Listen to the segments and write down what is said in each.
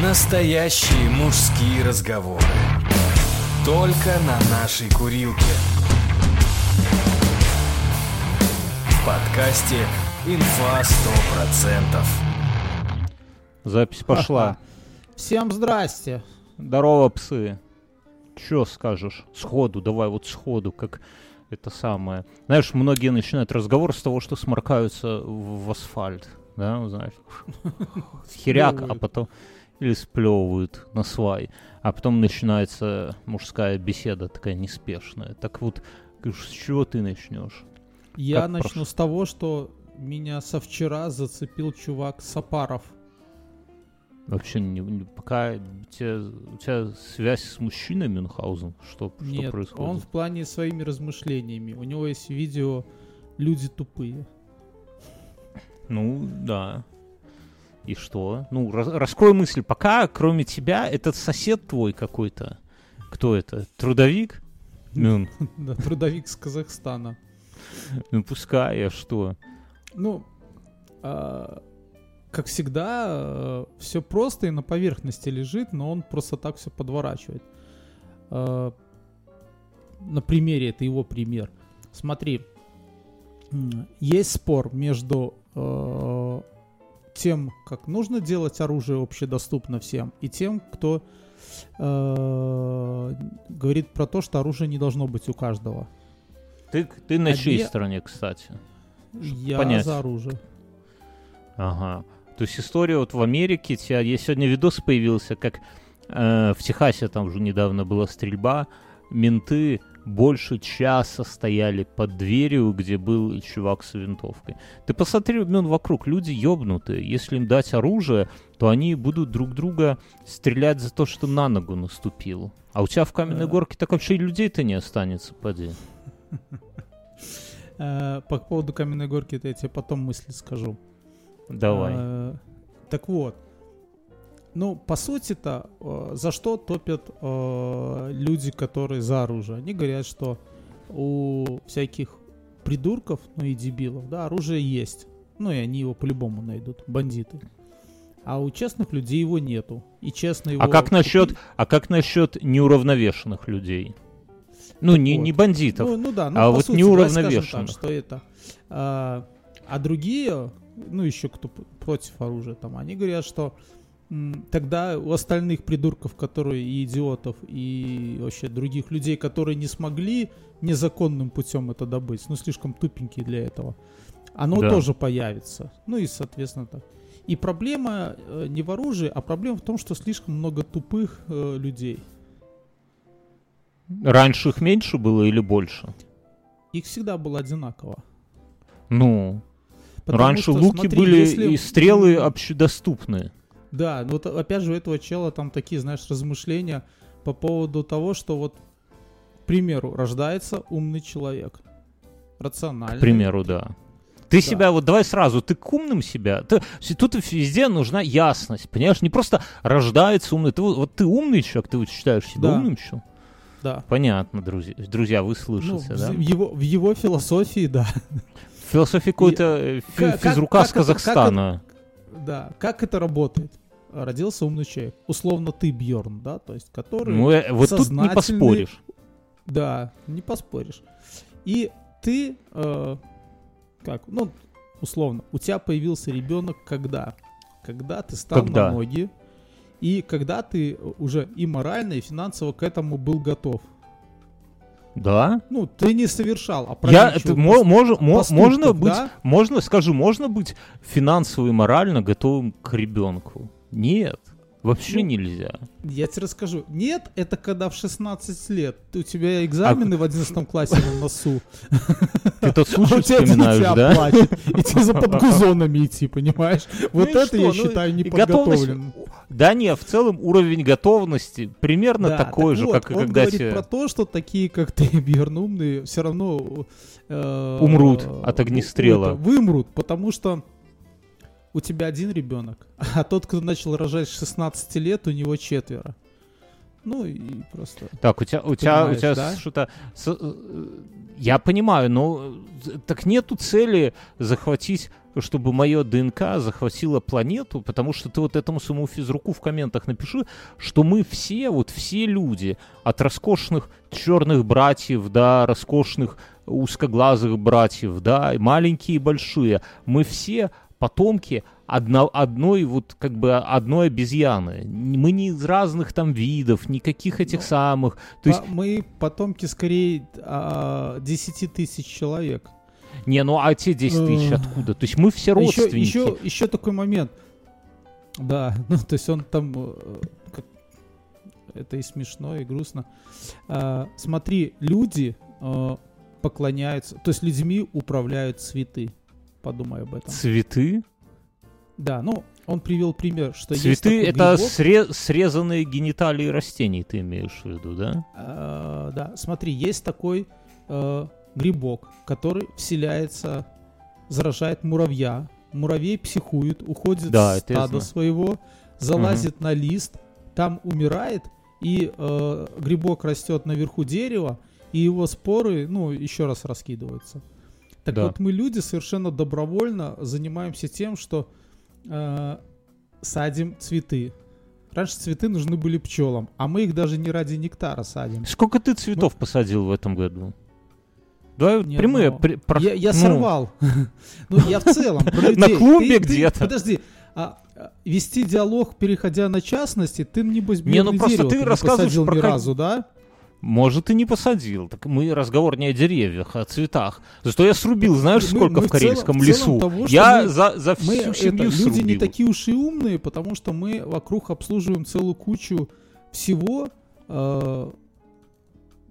Настоящие мужские разговоры. Только на нашей курилке. В подкасте «Инфа 100%». Запись пошла. Всем здрасте. Здорово, псы. Чё скажешь? Сходу, давай вот сходу, как это самое. Знаешь, многие начинают разговор с того, что сморкаются в асфальт. Да, знаешь. Херяк, а потом... Или сплевывают на свай. А потом начинается мужская беседа такая неспешная. Так вот, с чего ты начнешь? Я Как начну прошло? с того, что меня со вчера зацепил чувак Сапаров. Вообще, не, не- пока у тебя, у тебя связь с мужчиной Мюнхгаузен? Что, что Нет, происходит? он в плане своими размышлениями. У него есть видео «Люди тупые». Ну, да. И что? Ну, раз- раскрой мысль. Пока, кроме тебя, этот сосед твой какой-то. Кто это? Трудовик? Мюн. Да, трудовик с Казахстана. Ну, пускай, а что? Ну, а, как всегда, все просто и на поверхности лежит, но он просто так все подворачивает. А, на примере, это его пример. Смотри, есть спор между э, тем, как нужно делать оружие общедоступно всем, и тем, кто э, говорит про то, что оружие не должно быть у каждого. Ты, ты на чьей Одни- стороне, кстати? Я понять. за оружие. Ага. То есть история вот в Америке, тебя, есть сегодня видос появился, как э, в Техасе там уже недавно была стрельба, менты больше часа стояли под дверью, где был чувак с винтовкой. Ты посмотри, Мюн, вокруг, люди ёбнутые. Если им дать оружие, то они будут друг друга стрелять за то, что на ногу наступил. А у тебя в каменной горке так вообще и людей-то не останется, поди. Э, По поводу каменной горки, это я тебе потом мысли скажу. Давай. Э, Так вот. Ну, по сути-то, э, за что топят э, люди, которые за оружие? Они говорят, что у всяких придурков, ну и дебилов, да, оружие есть. Ну и они его по-любому найдут, бандиты. А у честных людей его нету. И честно его... А как насчет, а как насчет неуравновешенных людей? Ну, не, вот. не бандитов. Ну, ну да, ну, а вот сути, неуравновешенных. так, что это. А, а другие, ну еще кто против оружия, там, они говорят, что тогда у остальных придурков, которые и идиотов, и вообще других людей, которые не смогли незаконным путем это добыть, ну слишком тупенькие для этого, оно Да. тоже появится. Ну и соответственно так. И проблема э, не в оружии, а проблема в том, что слишком много тупых э, людей. Раньше их меньше было или больше? Их всегда было одинаково. Ну, Потому раньше что, луки смотри, были если- и стрелы общедоступны. Да, ну вот опять же у этого чела там такие, знаешь, размышления по поводу того, что вот, к примеру, рождается умный человек. Рациональный. К примеру, да. Ты Да. себя, вот давай сразу, ты к умным себя. Ты- тут везде нужна ясность, понимаешь? Не просто рождается умный. Ты, вот- ты умный человек, ты вот считаешь себя Да. умным человеком? Да. Понятно, друзья. Друзья, вы Ну, слышите, в, да? в его, в его философии, да. Философия какой-то э, Как- физрука как с это- как Казахстана. Да. Как это работает? Родился умный человек. Условно ты, Бьорн, да? То есть, который... Ну, э, вот тут не поспоришь. Да, не поспоришь. И ты, э, как, ну, условно, у тебя появился ребенок когда? Когда ты стал Когда? на ноги, и когда ты уже и морально, и финансово к этому был готов. Да? Ну, ты не совершал, а Я, это, мо- мож- мо- поступков, можно быть, да? можно, скажи, можно быть финансово и морально готовым к ребенку? Нет, вообще Ну, нельзя. Я тебе расскажу. Нет, это когда в 16 лет у тебя экзамены в 11 классе на носу. Ты тот а случай тебя вспоминаешь, да? плачет, и тебе за подгузонами идти, понимаешь? Вот Ну и это я? Ну, считаю готовность- неподготовленным. Да не, в целом уровень готовности примерно Да, такой так же, вот, как и когда говорит те про то, что такие, как ты, Бьерн, умные, все равно э, Умрут э, от огнестрела. это, Вымрут, потому что у тебя один ребенок, а тот, кто начал рожать с 16 лет, у него четверо. Ну и просто... Так, у тебя, у тебя, у тебя да? что-то... э, Я понимаю, но э, так нету цели захватить, чтобы мое ДНК захватило планету, потому что ты вот этому своему физруку в комментах напиши, что мы все, вот все люди, от роскошных черных братьев до роскошных узкоглазых братьев, да, и маленькие и большие, мы все потомки одно, одной вот как бы одной обезьяны. Мы не из разных там видов, никаких этих Ну, самых. То есть, мы потомки скорее а, 10 тысяч человек. не, ну а те 10 тысяч откуда? То есть мы все Еще, родственники. еще, еще такой момент. Да, ну то есть он там... э, как- Это и смешно, и грустно. А, смотри, люди э, поклоняются... То есть людьми управляют цветы. Подумай об этом. Цветы? Да, ну, он привел пример, что есть Цветы такой это грибок. сре- срезанные гениталии растений, ты имеешь в виду, да? А, да, смотри, есть такой э, грибок, который вселяется, заражает муравья. Муравей психует, уходит Да, с это я стада знаю. своего, залазит на лист, там умирает, и э, грибок растет наверху дерева, и его споры, ну, еще раз раскидываются. Так Да. вот, мы люди совершенно добровольно занимаемся тем, что э, садим цветы. Раньше цветы нужны были пчелам, а мы их даже не ради нектара садим. Сколько ты цветов посадил в этом году? Давай Не прямые. одного. при- про- Я, я ну, сорвал. Ну, я в целом. На ты- где-то. Подожди. а, вести диалог, переходя на частности, ты, небось, Не, ну просто ты рассказываешь про ни разу, да? Может, и не посадил. Так мы разговор не о деревьях, а о цветах. Зато я срубил, знаешь, Мы- сколько мы в в целом- Карельском в целом лесу? того, я мы- за, за всю Мы, это, семью люди срубил. не такие уж и умные, потому что мы вокруг обслуживаем целую кучу всего э,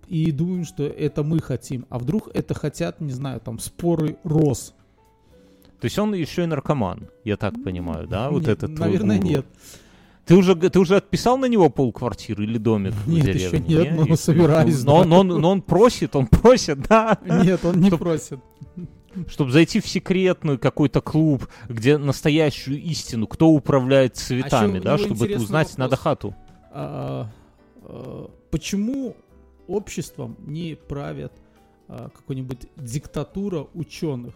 и думаем, что это мы хотим. А вдруг это хотят, не знаю, там, споры роз. То есть он еще и наркоман, я так понимаю, да? Вот Нет, этот твой Наверное, нет. Ты уже, ты уже отписал на него полквартиры или домик в Нет, деревне? еще нет, но Еще? собираюсь, Но, да. но, он- но он просит, он просит, да? Нет, он не Чтоб- просит. Чтобы зайти в секретный какой-то клуб, где настоящую истину, кто управляет цветами, А да, чтобы это узнать, вопрос. надо хату. А, а, почему обществом не правят а, какой-нибудь диктатура ученых?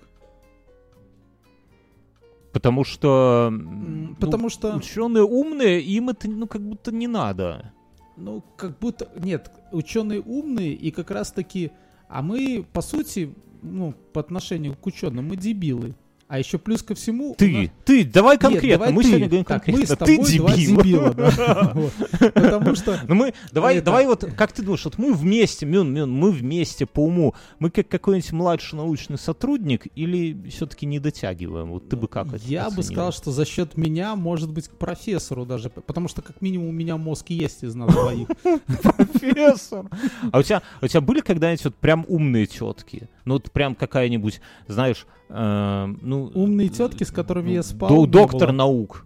Потому что... Ну, Потому что, Ученые умные, им это, ну, как будто не надо. ну, как будто... Нет, ученые умные, и как раз-таки... А мы, по сути, ну, по отношению к ученым, мы дебилы. А еще плюс ко всему... Ты, нас- ты, давай Нет, конкретно. давай мы ты. сегодня говорим Так, конкретно. мы с ты тобой два дебил. дебила, да. Вот. Потому что... Ну мы, давай, Это- давай вот, как ты думаешь, вот мы вместе, Мюн, Мюн, мы вместе по уму, мы как какой-нибудь младший научный сотрудник или все-таки не дотягиваем? Вот ты бы как это Я бы сказал, что за счет меня, может быть, к профессору даже. Потому что, как минимум, у меня мозг есть из нас двоих. профессор. А у тебя, у тебя были когда-нибудь вот прям умные тетки? Ну вот прям какая-нибудь, знаешь, э, ну... Умные тетки, с которыми я спал, до- доктор было. наук.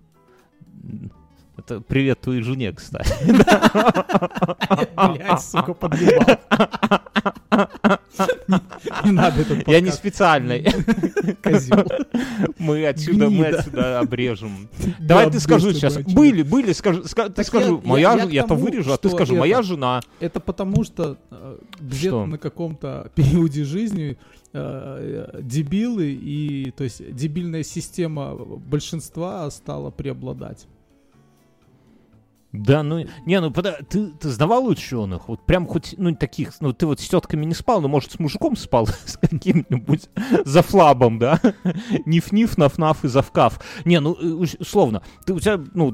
Это привет твоей жене, кстати. Блядь, сука, подъебал. Не- надо этот Я не подкаст, специально. козёл. Мы отсюда, мы отсюда обрежем. Давай ты скажи бывший сейчас. Были, были, скажи, ска- ты скажи, я- моя я- ж- я к я-то вырежу, а ты скажи, это- моя жена. Это потому что э, где-то Что? на каком-то периоде жизни э, э, дебилы и, то есть, дебильная система большинства стала преобладать. Да, ну, не, ну, пода- ты, ты знавал ученых? Вот прям хоть, ну, таких, ну, ты вот с тетками не спал, но, может, с мужиком спал, с каким-нибудь за флабом, да? Ниф-ниф, наф-наф и завкав. Не, ну, э, условно, ты, у тебя, ну,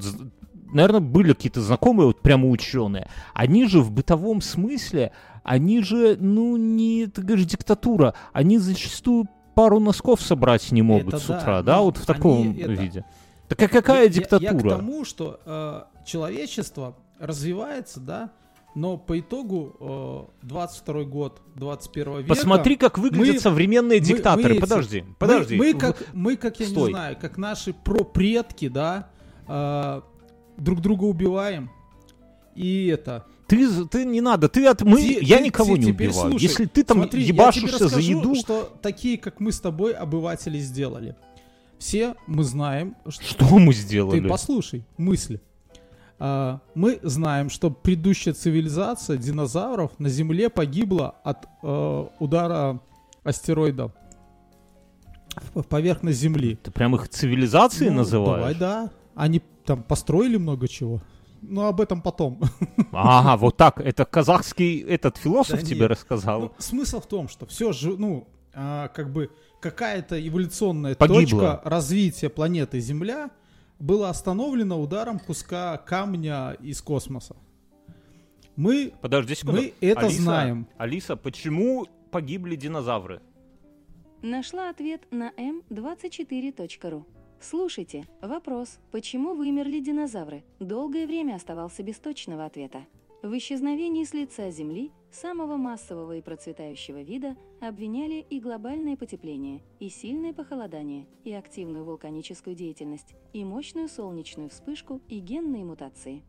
наверное, были какие-то знакомые, вот прямо ученые. Они же в бытовом смысле, они же, ну, не, ты говоришь, диктатура, они зачастую пару носков собрать не могут Это с да, утра, да, но вот в таком это- виде. Так а какая Я- диктатура? Я, к тому, что э, человечество развивается, да, но по итогу э, 22 год 21 века... Посмотри, как выглядят мы- современные мы- диктаторы. мы эти- подожди, мы- подожди. Мы, В- как, мы, как я Стой. не знаю, как наши пропредки, да, э, друг друга убиваем. И это... Ты, ты не надо, ты от мы, Ти- я ты- никого ти- не убиваю. слушай, Если ты там Смотри, ебашишься за расскажу, еду, что такие, как мы с тобой, обыватели сделали. Все мы знаем, что... что мы Ты сделали? послушай мысли. А, мы знаем, что предыдущая цивилизация динозавров на Земле погибла от э, удара астероида в поверхность Земли. Ты прям их цивилизацией Ну, называешь? Давай, да. Они там построили много чего. Но об этом потом. Ага, вот так. Это казахский этот философ Да тебе нет. рассказал. Ну, смысл в том, что все же, ну, а, как бы какая-то эволюционная Погибла. точка развития планеты Земля была остановлена ударом куска камня из космоса. Мы, Подожди секунду. мы это Алиса, знаем. Алиса, почему погибли динозавры? Нашла ответ на m24.ru. Слушайте, вопрос, почему вымерли динозавры, долгое время оставался без точного ответа. В исчезновении с лица Земли самого массового и процветающего вида обвиняли и глобальное потепление, и сильное похолодание, и активную вулканическую деятельность, и мощную солнечную вспышку, и генные мутации.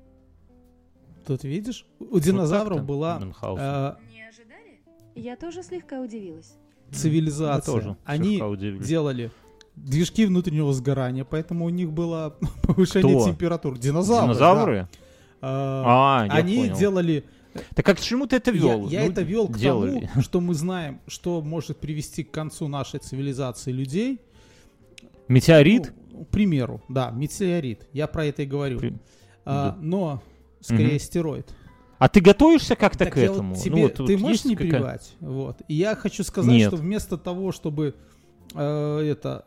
Тут видишь, у динозавров так-то, была э, Не ожидали? Я тоже слегка удивилась. цивилизация. Тоже Они делали движки внутреннего сгорания, поэтому у них было повышение Кто? температур. Динозавры. Динозавры? да. А, А, Они понял. делали Так а к чему ты это Я, вел? я Ну, это вел к делали. тому, что мы знаем, что может привести к концу нашей цивилизации людей. Метеорит? Ну, к примеру, да, метеорит. Я про это и говорю. При- А, да. Но скорее Мгм. астероид. А ты готовишься как-то Так к я вот этому? тебе- Ну, вот ты можешь есть не какая- перебивать? Вот. И я хочу сказать, Нет. что вместо того, чтобы э, это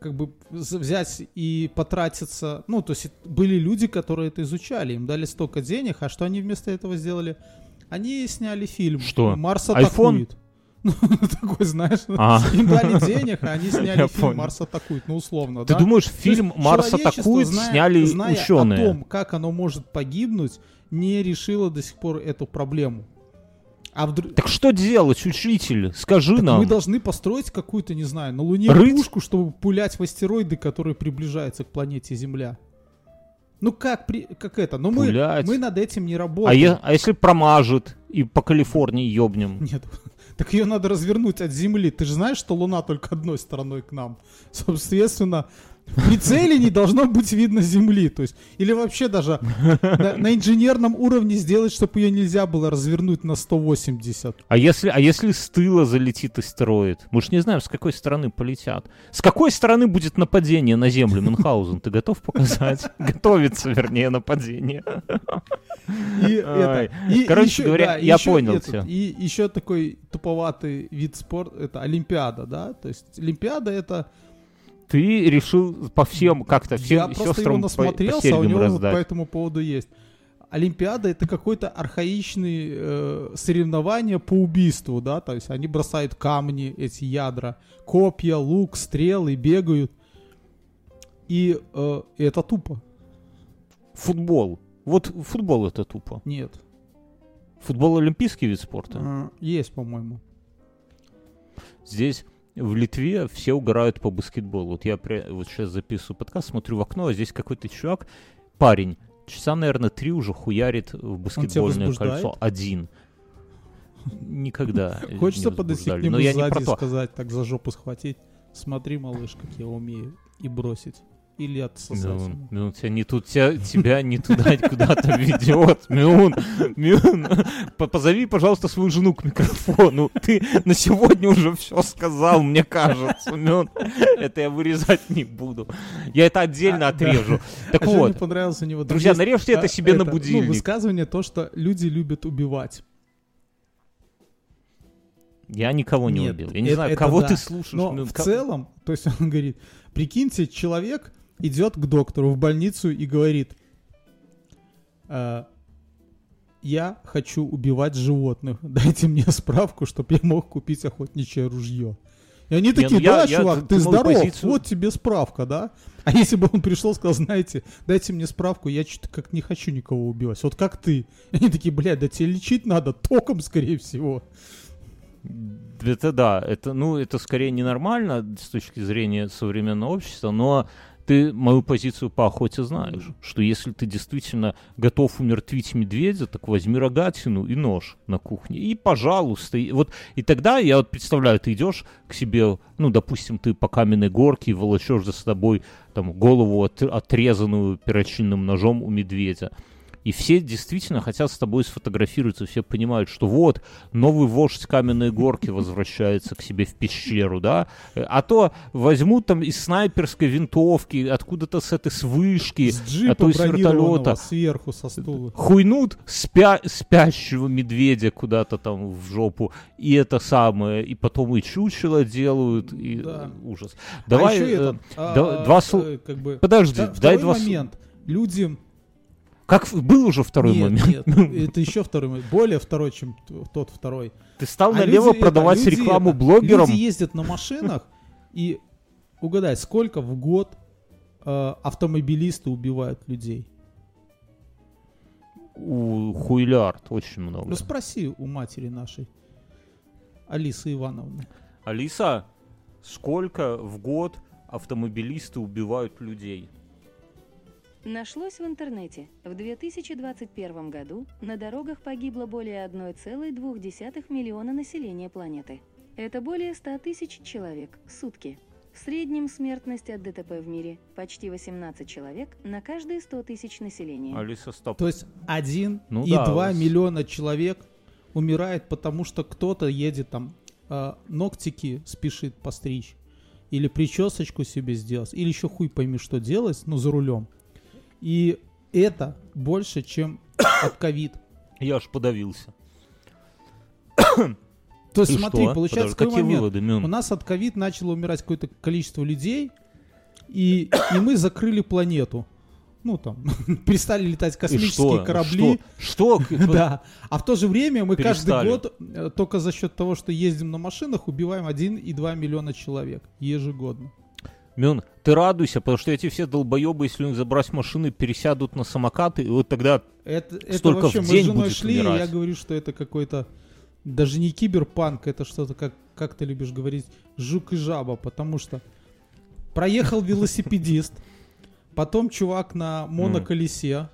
как бы взять и потратиться, ну, то есть были люди, которые это изучали, им дали столько денег, а что они вместо этого сделали? Они сняли фильм Что? «Марс iPhone? атакует». Ну, такой, знаешь, А. им дали денег, а они сняли Я фильм понял. «Марс атакует», ну, условно, Ты да? думаешь, фильм «Марс атакует» зная- сняли зная ученые? о том, как оно может погибнуть, не решило до сих пор эту проблему. А вдруг... Так что делать, учитель? Скажи Так нам. мы должны построить какую-то, не знаю, на Луне Рыть? пушку, чтобы пулять в астероиды, которые приближаются к планете Земля. Ну как, при... как это? Но мы, Пулять. мы над этим не А, работаем. е- а если промажет и по Калифорнии ёбнем? Нет, так ее надо развернуть от Земли. Ты же знаешь, что Луна только одной стороной к нам. Соответственно, в прицеле не должно быть видно Земли. То есть, или вообще даже на, на инженерном уровне сделать, чтобы ее нельзя было развернуть на 180. А если, а если с тыла залетит астероид? Мы же не знаем, с какой стороны полетят. С какой стороны будет нападение на Землю, Мюнхгаузен? Ты готов показать? Готовится, вернее, нападение. И, это, и Короче еще- говоря, да, я еще понял этот, тебя. И еще такой туповатый вид спорта, это Олимпиада, да? То есть Олимпиада это... Ты решил по всем как-то, я всем просто его сестрам по, по насмотрелся, а у него вот по раздать. этому поводу есть. Олимпиада это какой-то архаичный э, соревнование по убийству, да, то есть они бросают камни, эти ядра, копья, лук, стрелы, бегают. И э, это тупо. Футбол. Вот футбол это тупо. Нет. Футбол олимпийский вид спорта. Э, есть, по-моему. Здесь в Литве все угорают по баскетболу. Вот я при- вот сейчас записываю подкаст, смотрю в окно, а здесь какой-то чувак, парень, часа, наверное, три уже хуярит в баскетбольное кольцо. Один. Никогда. Хочется подойти к нему сзади и сказать, так за жопу схватить. Смотри, малыш, как я умею. И бросить. Или отсосать. Мюн, ему. Мюн, тебя не тут, тебя, тебя не туда куда-то ведет. Мюн, Мюн, по- позови, пожалуйста, свою жену к микрофону. Ты на сегодня уже все сказал, мне кажется, Мюн. Это я вырезать не буду. Я это отдельно А, да. отрежу. Так А вот, мне понравилось у него? Друзья, есть, нарежьте это а, себе на Ну, будильник. высказывание то, что люди любят убивать. Я никого не Нет, убил. Я не это- знаю, это кого да. ты слушаешь. Но Мюн, в ко- целом, то есть он говорит, прикиньте, человек идет к доктору в больницу и говорит, «Э, я хочу убивать животных, дайте мне справку, чтобы я мог купить охотничье ружье. И они Не, такие, ну я- да, я чувак, ты думал, здоров, позицию- вот тебе справка, да? А если бы он пришел и сказал, знаете, дайте мне справку, я что-то как не хочу никого убивать, вот как ты. И они такие, блядь, да тебе лечить надо током, скорее всего. Это да, это, ну, это скорее ненормально с точки зрения современного общества, но ты мою позицию по охоте знаешь, что если ты действительно готов умертвить медведя, так возьми рогатину и нож на кухне. И, пожалуйста, и, вот, и тогда я вот представляю, ты идешь к себе, ну, допустим, ты по каменной горке и волочешь за собой там голову от, отрезанную перочинным ножом у медведя. И все действительно хотят с тобой сфотографироваться, все понимают, что вот, новый вождь каменной горки возвращается к себе в пещеру, да, а то возьмут там из снайперской винтовки, откуда-то с этой с вышки, С джипа а то из вертолета, сверху со стула. хуйнут спя спящего медведя куда-то там в жопу, и это самое, и потом и чучело делают, и Да. ужас. Давай, а еще э, а, два слова. э, как бы, подожди, дай два момент. Люди... Как был уже второй нет, момент? нет, это еще второй момент. Более второй, чем тот второй. Ты стал А налево люди это, продавать люди рекламу это, блогерам. Люди ездят на машинах, и угадай, сколько в год э, автомобилисты убивают людей? У хуйлярд очень много. Ну спроси у матери нашей, Алисы Ивановны. Алиса, сколько в год автомобилисты убивают людей? Нашлось в интернете. В 2021 году на дорогах погибло более 1,2 миллиона населения планеты. Это более 100 тысяч человек в сутки. В среднем смертность от ДТП в мире почти 18 человек на каждые 100 тысяч населения. Алиса, стоп. То есть один Ну и да, два с- миллиона человек умирает, потому что кто-то едет там э, ногтики спешит постричь, или причесочку себе сделать, или еще хуй пойми что делать, ну за рулем. И это больше, чем от ковид. Я аж подавился. То есть И смотри, что? получается Подожди, какой какие момент? выводы, Мюн? У нас от ковид начало умирать какое-то количество людей, и, и мы закрыли планету. Ну там, перестали летать И космические что? корабли. Что? Что? Да. А в то же время мы Перестали. каждый год э, только за счет того, что ездим на машинах, убиваем 1,2 миллиона человек ежегодно. Мюн, ты радуйся, потому что эти все долбоебы, если у них забрать машины, пересядут на самокаты, и вот тогда Это, это Столько вообще в мы день с женой будет шли, и умирать. я говорю, что это какой-то даже не киберпанк, это что-то как как ты любишь говорить, жук и жаба, потому что проехал велосипедист, потом чувак на моноколесе,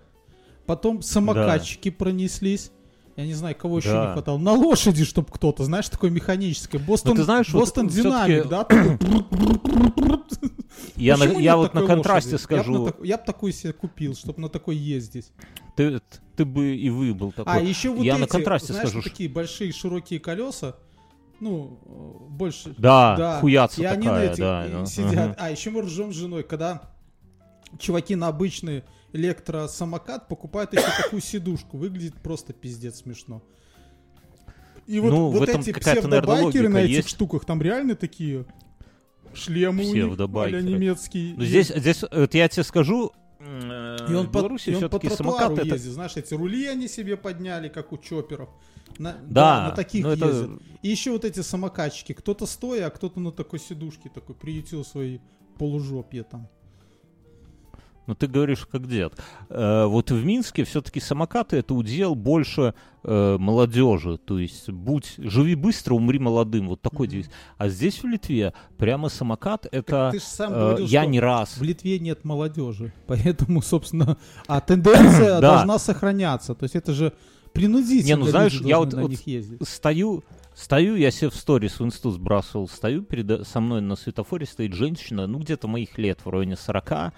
потом самокатчики пронеслись. Я не знаю, кого еще Да. не хватало. На лошади, чтобы кто-то, знаешь, такое механическое. Бостон, Ну, ты знаешь, вот Бостон всё-таки- Динамик, да? такой. я, на, я вот на такой контрасте лошади? Я скажу, Я бы такой себе купил, чтобы на такой ездить. ты, ты бы и вы был такой. А, еще вот я эти, на контрасте знаешь, скажу, вот такие большие широкие колеса, ну, больше... Да, хуяца и они такая, на этих да, ну, сидят. ага. А, еще мы ржем с женой, когда чуваки на обычный электросамокат покупают еще такую сидушку. Выглядит просто пиздец смешно. И вот, Ну, вот эти какая-то, наверное, псевдобайкеры на этих есть. штуках, там реально такие шлемы у них, Псевдобайкеры. немецкие. Ну, здесь, здесь, вот я тебе скажу, э, И он, в по, и он по тротуару самокат это... ездит, знаешь, эти рули они себе подняли, как у чоперов. На, Да, на таких ну это- ездят. И еще вот эти самокатчики, кто-то стоя, а кто-то на такой сидушке такой приютил свои полужопья там. Ну, ты говоришь, как дед. Э, вот в Минске все-таки самокаты это удел больше э, молодежи. То есть, будь, живи быстро, умри молодым. Вот такой Мгм. девиз. А здесь, в Литве, прямо самокат это... ты ж сам э, говорил, я что не раз. В Литве нет молодежи, поэтому, собственно, а тенденция должна сохраняться. То есть это же принудительно Не, ну, знаешь, я вот- вот. Стою, стою, я себе в сторис в инсту сбрасывал, стою перед, со мной на светофоре стоит женщина, ну, где-то моих лет, в районе 40,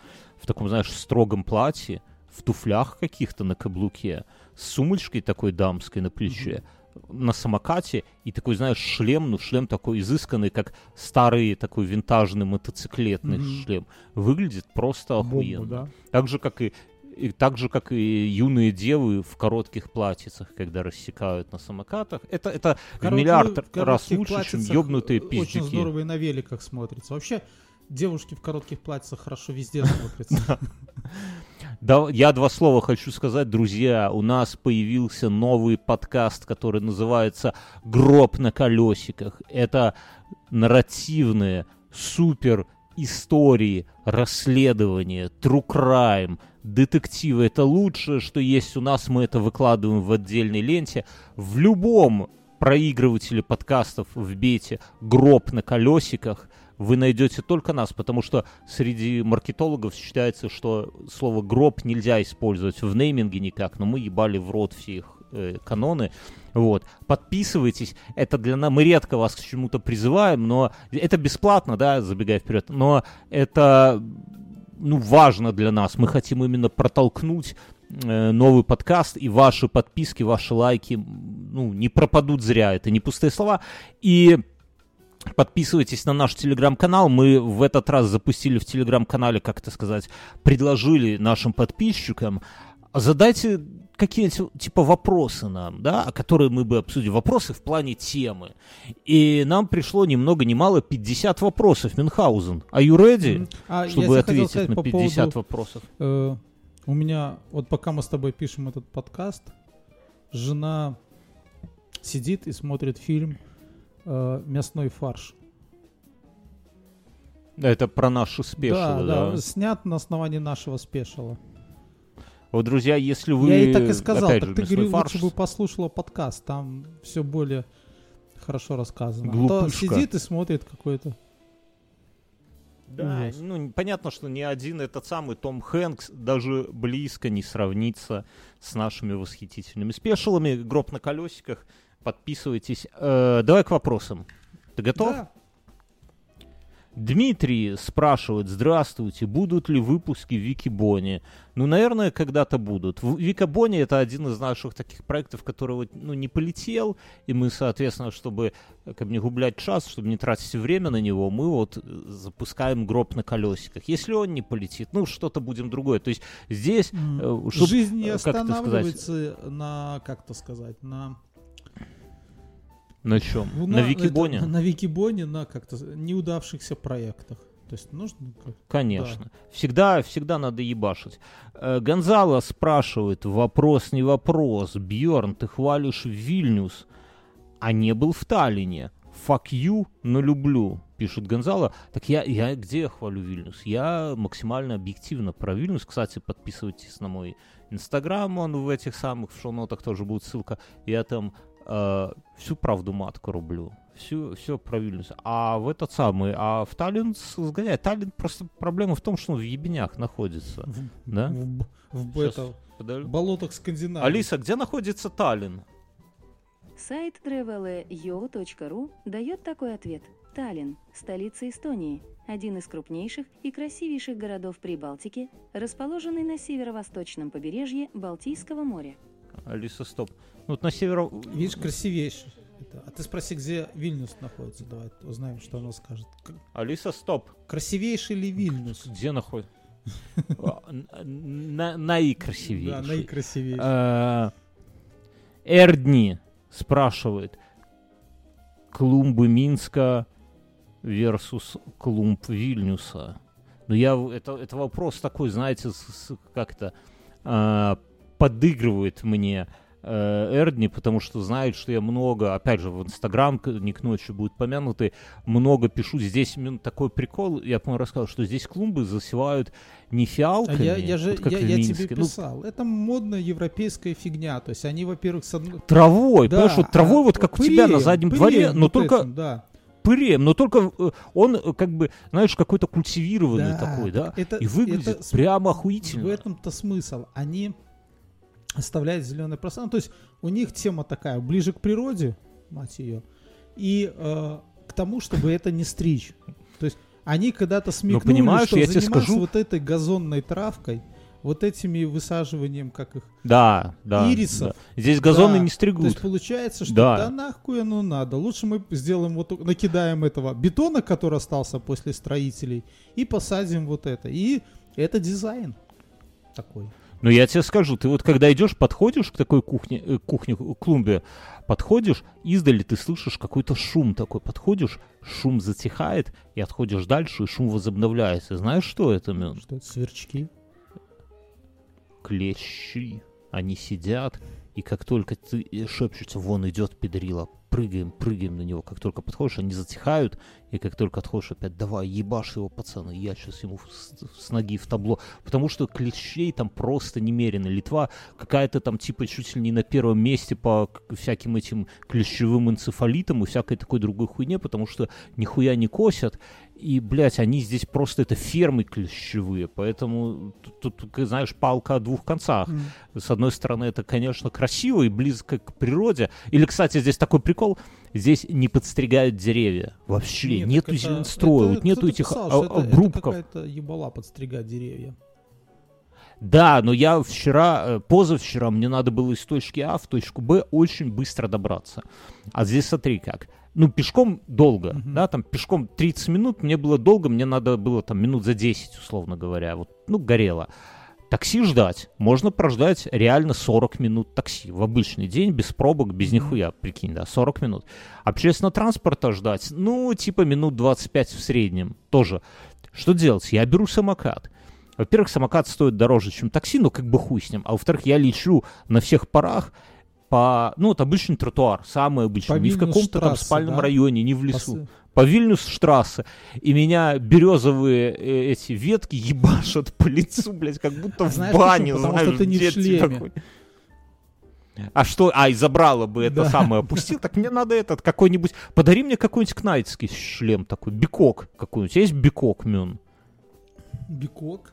в таком, знаешь, строгом платье, в туфлях каких-то на каблуке, с сумочкой такой дамской на плече, на самокате, и такой, знаешь, шлем, ну, шлем такой изысканный, как старый такой винтажный мотоциклетный Мгм. шлем. Выглядит просто Бомба, охуенно. да. Так же, как и, и так же, как и юные девы в коротких платьицах, когда рассекают на самокатах. Это, это в Короткие- миллиард в раз лучше, чем ёбнутые э, пиздюки. Очень здорово и на великах смотрится. Вообще, девушки в коротких платьицах хорошо везде смотрятся. Да, я два слова хочу сказать, друзья. У нас появился новый подкаст, который называется «Гроб на колесиках». Это нарративные, супер истории, расследования, true crime, детективы. Это лучшее, что есть у нас. Мы это выкладываем в отдельной ленте. В любом проигрывателе подкастов вбейте «Гроб на колесиках». Вы найдете только нас, потому что среди маркетологов считается, что слово гроб нельзя использовать в нейминге никак, но мы ебали в рот все их э, каноны. Вот. Подписывайтесь. Это для нас... Мы редко вас к чему-то призываем, но это бесплатно, да, забегая вперед. Но это ну, важно для нас. Мы хотим именно протолкнуть э, новый подкаст, и ваши подписки, ваши лайки, ну, не пропадут зря. Это не пустые слова. И Подписывайтесь на наш телеграм-канал. Мы в этот раз запустили в телеграм-канале, как это сказать, предложили нашим подписчикам задайте какие-то типа вопросы нам, да, которые мы бы обсудили, вопросы в плане темы. И нам пришло ни много ни мало 50 вопросов, Мюнхгаузен. Are you ready, А, чтобы ответить сказать на по 50 поводу, вопросов? э, у меня, вот пока мы с тобой пишем этот подкаст, жена сидит и смотрит фильм э, «Мясной фарш». Это про наши спешилы, да. да, снят на основании нашего спешила. Вот, друзья, если вы... Я ей так и сказал, опять так же, ты, говорю, фарш, лучше бы послушала подкаст, там все более хорошо рассказано. А то Глупышка. сидит и смотрит какой-то... Да, Ужас. ну понятно, что ни один этот самый Том Хэнкс даже близко не сравнится с нашими восхитительными спешалами. Гроб на колесиках. Подписывайтесь. Э, давай к вопросам. Ты готов? Да. Дмитрий спрашивает, здравствуйте, будут ли выпуски в Викибоне? Ну, наверное, когда-то будут. В- Викибоне это один из наших таких проектов, который вот, ну, не полетел, и мы, соответственно, чтобы как бы не гублять час, чтобы не тратить время на него, мы вот запускаем гроб на колесиках. Если он не полетит, ну, что-то будем другое. То есть здесь, э, чтоб, Жизнь не э, это сказать? останавливается на, как то сказать, на... на чем? ну, На Викибоне? это, на Викибоне, на как-то неудавшихся проектах. То есть нужно... Конечно. Всегда, всегда надо ебашить. Э, Гонзало спрашивает, вопрос не вопрос. Бьорн, ты хвалишь Вильнюс, а не был в Таллине. Fuck you, но люблю, пишет Гонзало. Так я, я где я хвалю Вильнюс? Я максимально объективно про Вильнюс. Кстати, подписывайтесь на мой инстаграм, он в этих самых в шоу-нотах тоже будет ссылка. Я там э, всю правду матку рублю. Всю, все про Вильнюс. А в этот самый, а в Таллин с- сгоняй. Таллин просто проблема в том, что он в ебенях находится. В, Да? в, в б- Щас, это, подожди. болотах Скандинавии. Алиса, где находится Таллин? Сайт traveleo.ru дает такой ответ. Таллин – столица Эстонии, один из крупнейших и красивейших городов Прибалтики, расположенный на северо-восточном побережье Балтийского моря. Алиса, стоп. Ну, вот на северо... Видишь, красивейший. Это. А ты спроси, где Вильнюс находится. Давай узнаем, что она скажет. Алиса, стоп. Красивейший ли Вильнюс? Где находится? А, наикрасивейший. Да, наикрасивейший. Э, Эрдни спрашивает. Клумбы Минска versus клумб Вильнюса. Ну, я... Это, это вопрос такой, знаете, как-то а, подыгрывает мне э, Эрдни, потому что знает, что я много, опять же, в Инстаграм, к- не к ночи будет помянутый, много пишу. Здесь именно такой прикол, я, по-моему, рассказал, что здесь клумбы засевают не А фиалками, я, я же вот я, в я тебе Ну, писал. Это модная европейская фигня. То есть они, во-первых, с одной... травой, Да, понимаешь, вот травой а вот как у тебя на пырем, заднем пырем дворе, но вот только этим, да. пырем, но только э, он э, как бы, знаешь, какой-то культивированный Да, такой, да, это- и выглядит это прямо В охуительно. этом-то смысл. Они оставляют зеленое пространство. То есть у них тема такая, ближе к природе, мать ее, и э, к тому, чтобы это не стричь. То есть они когда-то смекнули, понимаешь, что я тебе скажу- вот этой газонной травкой, вот этими высаживанием, как их... Да, да. Ирисов. да. Здесь газоны Да, не То стригут. есть получается, что Да. да, нахуй оно надо. Лучше мы сделаем вот, накидаем этого бетона, который остался после строителей, и посадим вот это. И это дизайн такой. Но я тебе скажу, ты вот когда идешь, подходишь к такой кухне, э, кухне, клумбе, подходишь, издали ты слышишь какой-то шум такой, подходишь, шум затихает, и отходишь дальше, и шум возобновляется. Знаешь, что это, man? Что это, сверчки? клещи. Они сидят, и как только ты и шепчется, вон идет педрила, прыгаем, прыгаем на него. Как только подходишь, они затихают, и как только отходишь, опять давай, ебашь его, пацаны, я сейчас ему с, с ноги в табло. Потому что клещей там просто немерено. Литва какая-то там типа чуть ли не на первом месте по всяким этим клещевым энцефалитам и всякой такой другой хуйне, потому что нихуя не косят. И, блядь, они здесь просто это фермы клещевые, поэтому тут, тут, знаешь, палка о двух концах. М. С одной стороны, это, конечно, красиво и близко к природе. Или, кстати, здесь такой прикол, здесь не подстригают деревья. Вообще, Нет, нету это- вот нету этих писал, а- что это- какая-то ебала подстригать деревья. Да, но я вчера, э, позавчера мне надо было из точки А в точку Б очень быстро добраться. А здесь смотри как. Ну, пешком долго, Мгм. да, там пешком 30 минут, мне было долго, мне надо было там минут за 10, условно говоря, вот, ну, горело. Такси ждать, можно прождать реально 40 минут такси в обычный день, без пробок, без нихуя, прикинь, да, 40 минут. Общественного транспорта ждать, ну, типа минут 25 в среднем, тоже. Что делать? Я беру самокат. Во-первых, самокат стоит дороже, чем такси, но как бы хуй с ним. А во-вторых, я лечу на всех парах по, ну, вот обычный тротуар, самый обычный, По не в каком-то там спальном да? районе, не в лесу. Пос- По Вильнюс-штрассе. И меня березовые э, эти ветки ебашат по лицу, блядь, как будто в Знаешь бане, почему? Потому знаешь, что ты не в шлеме. такой. А что, а, и забрала бы это Да. самое, опустил, так мне надо этот какой-нибудь, подари мне какой-нибудь кнайтский шлем такой, бикок какой-нибудь, есть бикок, Мюн? Бикок?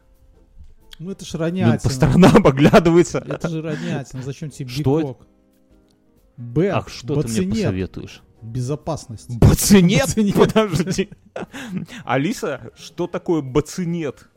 Ну это ж Мюн ронятина. по сторонам оглядывается. Это же ронятина. Зачем тебе Что бикок? Б. Ах, что ты мне бацинет. посоветуешь? Безопасность. Бацинет? Бацинет. Подожди. Алиса, что такое бацинет?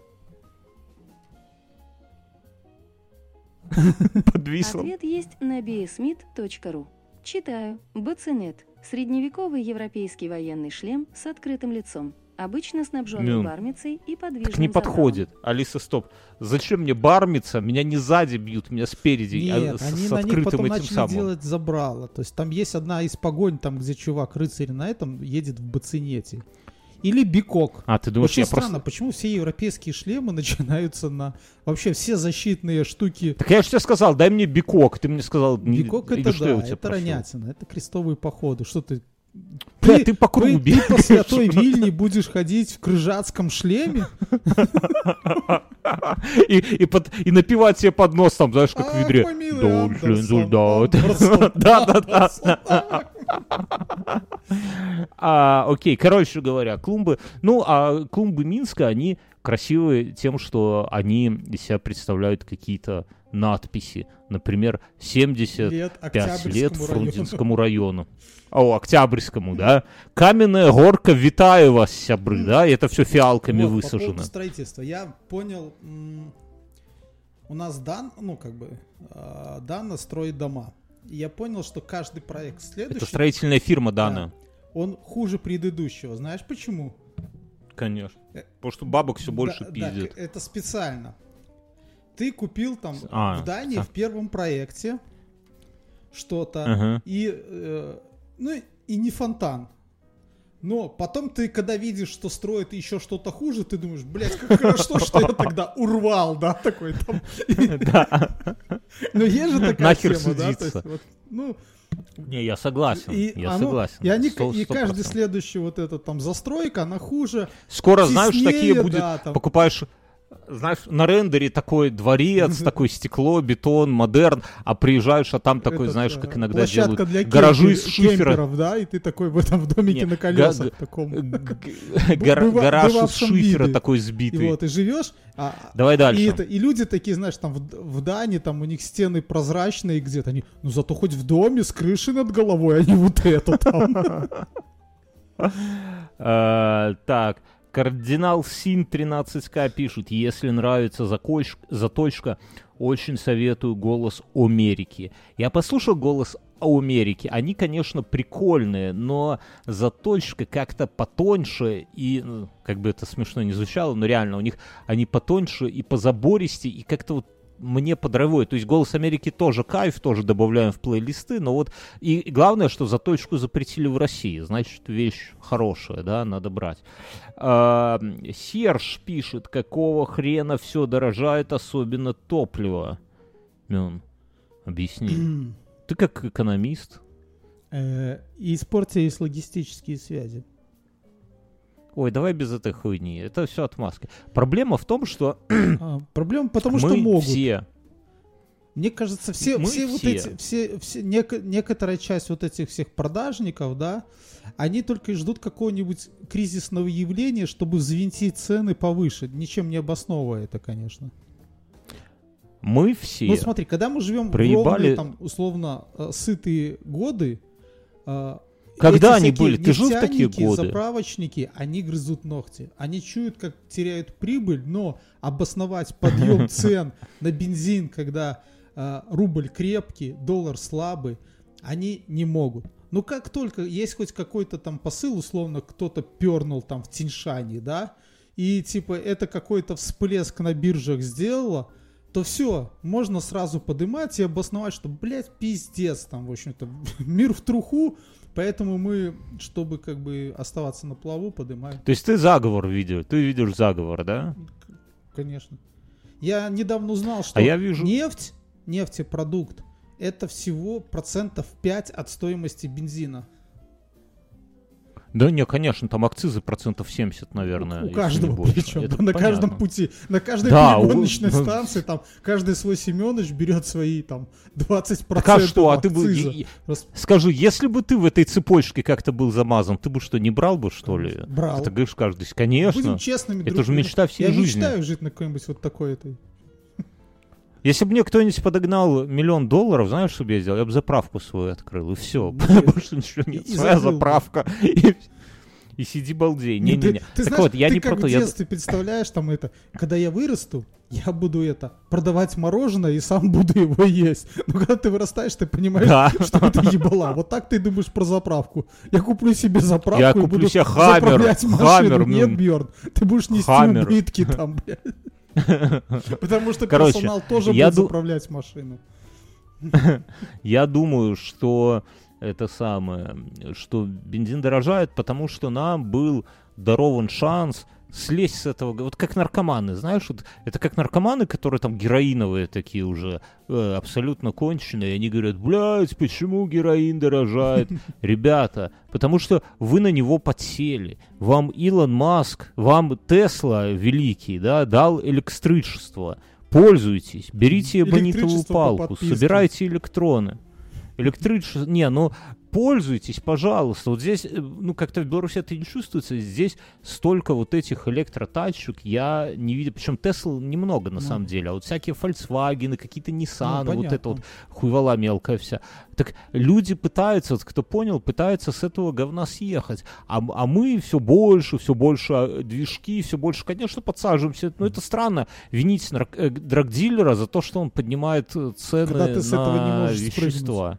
Подвисла. Ответ есть на bsmith.ru. Читаю. Бацинет. Средневековый европейский военный шлем с открытым лицом. Обычно снабженный Ну, бармицей и подвижным Так не забралом. подходит. Алиса, стоп. Зачем мне бармиться? Меня не сзади бьют, меня спереди, а Нет, с, они с на них потом этим начали самым. делать забрало. То есть там есть одна из погонь, там где чувак рыцарь на этом едет в бацинете. Или бикок. А, ты думаешь, Очень я странно, просто... почему все европейские шлемы начинаются на... Вообще все защитные штуки... Так я же тебе сказал, дай мне бикок. Ты мне сказал... не- Бикок или это да, это просил? ронятина, это крестовые походы. Что ты... Бля, ты по кругу ты, ты по святой Вильне будешь ходить в крыжатском шлеме? и, и, под- и напивать себе под нос, там, знаешь, как в ведре. инсультат. Андерсон, Да, да, да. А, окей, короче говоря, клумбы. Ну, а клумбы Минска, они красивые тем, что они из себя представляют какие-то надписи. Например, 75 Лет лет Октябрьскому. Фрунзенскому району. О, Октябрьскому, да? Каменная горка, витаю вас, сябры, да? И это все фиалками Вот, По высажено. поводу строительства. Я понял, у нас Дан, ну как бы, а, Дана строит дома. И я понял, что каждый проект следующий, Это строительная фирма Дана. он хуже предыдущего. Знаешь почему? Конечно. Э, Потому что бабок все больше Да, пиздит. да, это специально. Ты купил там А, в Дании а. в первом проекте что-то, Ага. и, э, ну, и не фонтан. Но потом ты, когда видишь, что строят еще что-то хуже, ты думаешь, блядь, как хорошо, что я тогда урвал, да, такой там. Да. Ну, есть же такая тема, да, ну, Не, я согласен. и, я оно- согласен. и, они, Сто- и сто каждый следующий вот этот там застройка, она хуже. Скоро, знаешь, такие будет. да, там. Покупаешь, знаешь, на рендере такой дворец, такой стекло, бетон, модерн, а приезжаешь, а там такой, этот, знаешь, как иногда делают для гаражи из шифера. да, и ты такой в этом домике Не, на колесах га- таком. Гар- Гараж из шифера виде. такой И сбитый. вот, и живешь, а, Давай дальше. И, это, и люди такие, знаешь, там в, в Дании, там у них стены прозрачные где-то, они, ну зато хоть в доме с крышей над головой, а не вот это там. Э, Так, кардинал Син 13к пишет, если нравится закольш- заточка, очень советую голос Америки. Я послушал голос Америки. Они, конечно, прикольные, но заточка как-то потоньше и, ну, как бы это смешно не звучало, но реально у них они потоньше и позабористее, и как-то вот мне подрывает. То есть «Голос Америки» тоже кайф, тоже добавляем в плейлисты, но вот и и главное, что заточку запретили в России, значит, вещь хорошая, да, надо брать. А, Серж пишет, какого хрена все дорожает, особенно топливо. Мюн, объясни. Ты как экономист. Э, И испортились логистические связи. Ой, давай без этой хуйни. Это все отмазка. Проблема в том, что А, Проблема потому, что могут. все... Мне кажется, все, Мы все, вот все. эти, все, все нек- некоторая часть вот этих всех продажников, да, они только и ждут какого-нибудь кризисного явления, чтобы взвинтить цены повыше, ничем не обосновывая это, конечно. Мы все. Ну смотри, когда мы живем в проебали- ровные, там, условно, э, сытые годы, э, Когда эти они были? Ты жил в такие годы? заправочники, они грызут ногти. Они чуют, как теряют прибыль, но обосновать подъем цен на бензин, когда э, рубль крепкий, доллар слабый, они не могут. Ну как только есть хоть какой-то там посыл, условно, кто-то пернул там в Тиньшане, да, и типа это какой-то всплеск на биржах сделало, то все, можно сразу подымать и обосновать, что, блядь, пиздец, там, в общем-то, мир в труху, поэтому мы, чтобы как бы оставаться на плаву, подымаем, То есть ты заговор видел, ты видишь заговор, да? конечно. Я недавно узнал, что А я вижу- нефть, нефтепродукт, это всего процентов 5 от стоимости бензина. Да не, конечно, там акцизы процентов 70, наверное. у если каждого причем, да, на каждом понятно. пути, на каждой Да, у- перегоночной ну, станции, там, каждый свой Семенович берет свои, там, 20% Так а что, а ты бы... акциза. и- Рас- Скажи, если бы ты в этой цепочке как-то был замазан, ты бы что, не брал бы, что ли? Брал. Ты говоришь каждый, конечно. Будем честными, Это друг же мечта всей Я жизни. мечтаю жить на какой-нибудь вот такой этой. Если бы мне кто-нибудь подогнал миллион долларов, знаешь, что бы я сделал? Я бы заправку свою открыл, и все. Больше ничего нет. Своя заправка. И, сиди балдей. Не, Не-не-не. Так знаешь, вот, я ты не как про то. в я- детстве представляешь там это, когда я вырасту, я буду это, продавать мороженое и сам буду его есть. Но когда ты вырастаешь, ты понимаешь, Да. что это ебала. Вот так ты думаешь про заправку. Я куплю себе заправку Я и куплю буду себе Хаммер, заправлять машину. Хаммер, Нет, ну. Бьерн, ты будешь нести Хаммер. убытки там, блядь. Потому что Короче, персонал тоже я будет ду- заправлять машину. Я думаю, что это самое, что бензин дорожает, потому что нам был дарован шанс слезть с этого, вот как наркоманы, знаешь, вот это как наркоманы, которые там героиновые такие уже, э, абсолютно конченые, и они говорят, блядь, почему героин дорожает? Ребята, потому что вы на него подсели, вам Илон Маск, вам Тесла великий, да, дал электричество, пользуйтесь, берите эбонитовую палку, собирайте электроны. Электричество, не, ну пользуйтесь, пожалуйста. Вот здесь, э, ну как-то в Беларуси это не чувствуется. Здесь столько вот этих электротачек я не видел. Причем Тесл немного на Ну. самом деле. А вот всякие Volkswagen, какие-то Nissan, вот понятно. это вот хуйвола мелкая вся. Так люди пытаются, вот кто понял, пытаются с этого говна съехать. А, а мы все больше, все больше а, движки, все больше, конечно, подсаживаемся. Но это странно винить э, драгдилера за то, что он поднимает э, цены Когда ты с на этого не можешь вещества.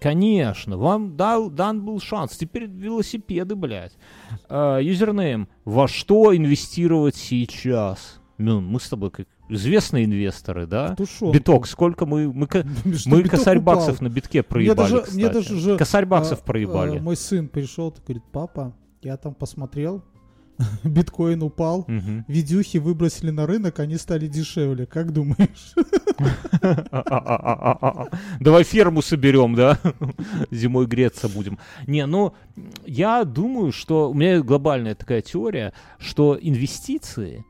Конечно, вам дал, дан был шанс. Теперь велосипеды, блядь. А, Username. Во что инвестировать сейчас? Ну, мы с тобой как известные инвесторы, да? Тушенку. Биток, сколько мы... Мы, Что мы косарь упал. баксов на битке Мне проебали, даже, кстати. мне даже же, Косарь баксов а, проебали. а, мой сын пришел, говорит, папа, я там посмотрел, биткоин упал, Мгм. видюхи выбросили на рынок, они стали дешевле. Как думаешь? Давай ферму соберем, да? Зимой греться будем. Не, ну, я думаю, что у меня глобальная такая теория, что инвестиции,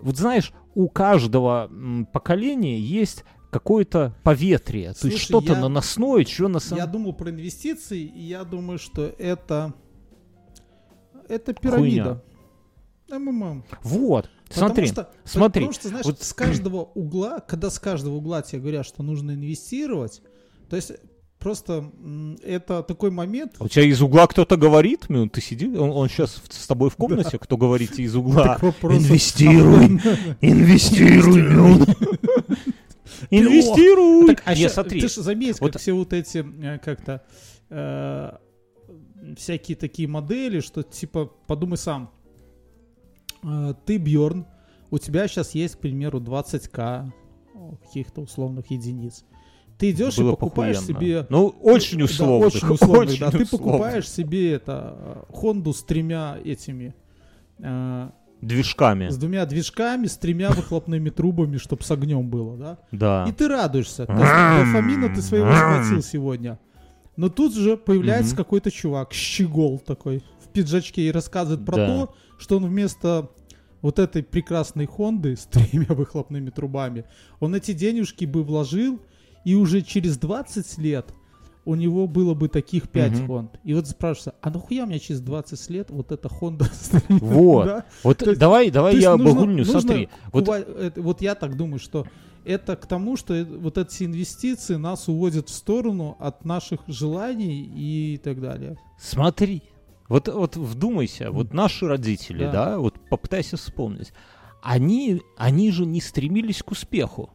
вот знаешь, у каждого поколения есть какое-то поветрие, то Слушай, есть что-то я- наносное, что на самом Я думал про инвестиции, и я думаю, что это это пирамида. МММ. Вот, Потому смотри, что, смотри, Потому что, знаешь, вот- с каждого угла, когда с каждого угла тебе говорят, что нужно инвестировать, то есть просто м, это такой момент, у тебя из угла кто-то говорит, ну, ты сиди, он, он сейчас с тобой в комнате, кто говорит из угла, инвестируй, инвестируй, Мюн. Инвестируй. Так, а Не, ща- смотри. ты же заметь, вот- как все вот эти э, как-то э, всякие такие модели, что типа подумай сам, Э, ты Бьорн, у тебя сейчас есть, к примеру, 20к о, каких-то условных единиц. Ты идешь Было и покупаешь похуенно. себе Ну, очень Да, условно. очень условно, очень да. Ты условно. покупаешь себе это э, Хонду с тремя этими э, Движками. с двумя движками, с тремя выхлопными трубами, чтобы с огнем было, да? Да. И ты радуешься. Дофамина ты своего схватил сегодня. Но тут же появляется какой-то чувак, щегол такой, пиджачке и рассказывает про Да. то, что он вместо вот этой прекрасной Хонды с тремя выхлопными трубами, он эти денежки бы вложил, и уже через 20 лет у него было бы таких 5 Мгм. Хонд. И вот спрашивается, а нахуя у меня через 20 лет вот эта Хонда стоит? Вот. Да? Вот То есть- давай, давай То я обогульню, смотри. Вот вот я так думаю, что это к тому, что э- вот эти инвестиции нас уводят в сторону от наших желаний и так далее. Смотри, вот, вот вдумайся, вот наши родители, Да. да, вот попытайся вспомнить, они, они же не стремились к успеху.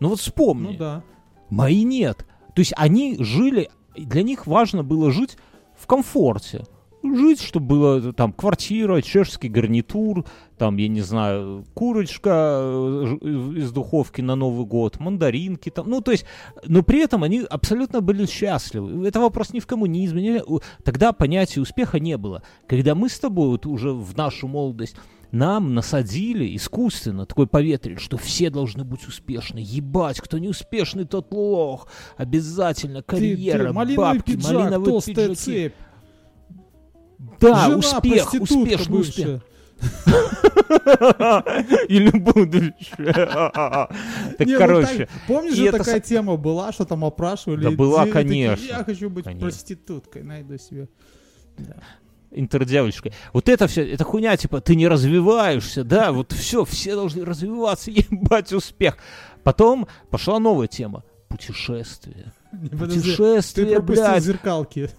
Ну вот вспомни, Ну да. мои нет. То есть они жили, для них важно было жить в комфорте. Жить, чтобы было там квартира, чешский гарнитур, там, я не знаю, курочка э, ж- из духовки на Новый год, мандаринки там. Ну, то есть, но при этом они абсолютно были счастливы. Это вопрос не в коммунизме. не- у- Тогда понятия успеха не было. Когда мы с тобой вот уже в нашу молодость нам насадили искусственно такой поветрие, что все должны быть успешны. Ебать, кто не успешный, тот лох. Обязательно Ты- ты- карьера, малиновый бабки, пиджак, малиновые толстая пиджаки. цепь. Да, Жена успех, успешный успех. бывшая. Или будущее. Так, ну короче, помнишь же такая тема была, что там опрашивали? Да была, конечно. Я хочу быть проституткой, найду себе. Интердевочкой. Вот это все, это хуйня, типа, ты не развиваешься, да, вот все, все должны развиваться, ебать успех. Потом пошла новая тема. Путешествия. Не, подожди, Ты пропустил зеркалки.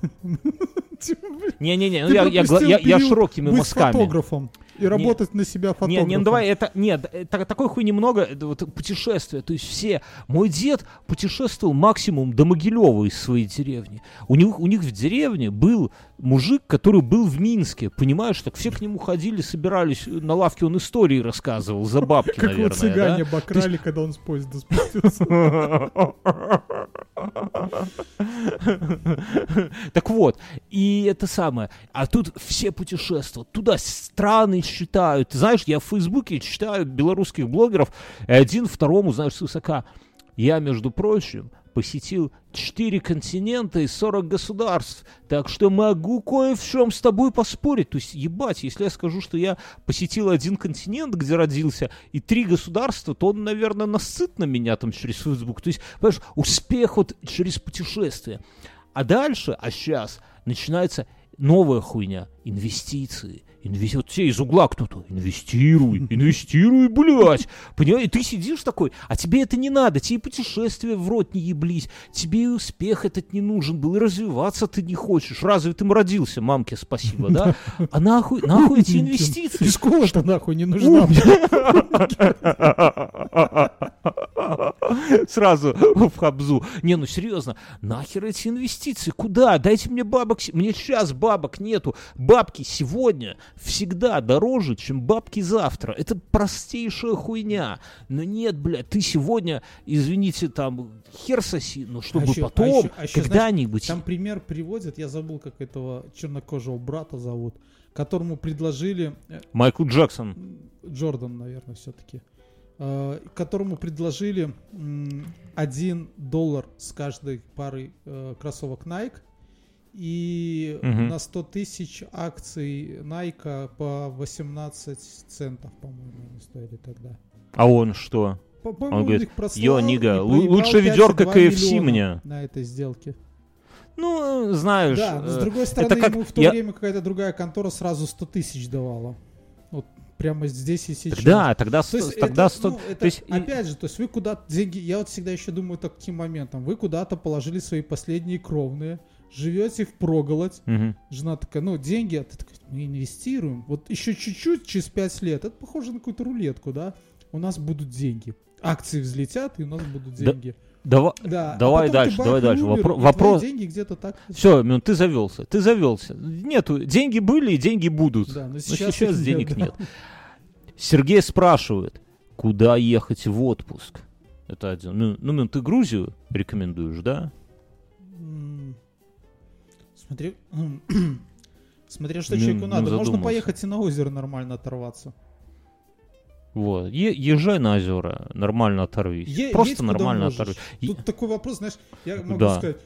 Не-не-не, ну я, я, я, широкими Быть мазками. фотографом и работать на себя Не, фотографом. не, ну давай, это, нет, это, такой хуйни много, это вот путешествия, то есть все, мой дед путешествовал максимум до Могилева из своей деревни, у них, у них в деревне был мужик, который был в Минске, понимаешь, так все к нему ходили, собирались, на лавке он истории рассказывал, за бабки, Как наверное, да? цыгане обокрали, когда он с поезда спустился. Так вот, и это самое. А тут все путешествуют. Туда страны считают. Ты знаешь, я в Фейсбуке читаю белорусских блогеров, и один второму, знаешь, с высока. Я, между прочим, посетил 4 континента и 40 государств. Так что могу кое в чем с тобой поспорить. То есть, ебать, если я скажу, что я посетил один континент, где родился, и три государства, то он, наверное, насыт на меня там через Facebook. То есть, понимаешь, успех вот через путешествие. А дальше, а сейчас, начинается новая хуйня. Инвестиции. Инвести... Вот тебе из угла кто-то. Инвестируй, инвестируй, блядь. Понимаешь, и ты сидишь такой, а тебе это не надо. Тебе путешествия в рот не еблись. Тебе и успех этот не нужен был. И развиваться ты не хочешь. Разве ты родился, мамке спасибо, да? А нахуй, нахуй эти инвестиции? И школа-то нахуй не нужна. Сразу в хабзу. Не, ну серьезно, нахер эти инвестиции? Куда? Дайте мне бабок. Мне сейчас бабок нету. Бабки сегодня всегда дороже, чем бабки завтра. Это простейшая хуйня. Но нет, блядь, ты сегодня, извините, там, хер соси, но чтобы ещё- а потом, ещё- а ещё, знаешь, когда-нибудь... Там пример приводят, я забыл, как этого чернокожего брата зовут, которому предложили, э, Майкл Джексон. Джордан, наверное, все-таки, которому предложили м, 1 доллар с каждой пары э, кроссовок Nike, и Мгм. на 100 тысяч акций Nike по 18 центов, по-моему, они стоили тогда. А он что? По- Он По-моему, говорит, «Йо, нига, лучше ведерко 5,2 KFC миллиона мне». На этой сделке. Ну, знаешь... Да, но с э, другой стороны, это как... ему в то я- время какая-то другая контора сразу 100 тысяч давала. Вот прямо здесь и сейчас. Тогда, тогда, То есть тогда это, сто- ну, это то есть, опять же, то есть вы куда-то деньги, я вот всегда еще думаю таким моментом, вы куда-то положили свои последние кровные, живете в проголодь, Мгм. жена такая, ну, деньги, а ты такой, мы инвестируем, вот еще чуть-чуть, через 5 лет, это похоже на какую-то рулетку, да, у нас будут деньги, акции взлетят, и у нас будут Да, деньги. Дава- Да, а давай ты дальше, давай дальше. умер, Вопро- вопрос- деньги где-то так. Все, ну ты завелся, ты завелся. Нету, деньги были и деньги будут. Да, но Но сейчас, сейчас, их денег да. нет. Сергей спрашивает, куда ехать в отпуск? Это один. Ну, ну, ну, ты Грузию рекомендуешь, да? Смотри, смотря что Ну, человеку ну, надо. Можно задумался. поехать и на озеро нормально оторваться. Вот. Е- езжай на озера, нормально оторвись. Е- Просто нормально оторвись. Тут такой вопрос, знаешь, я могу Да. сказать,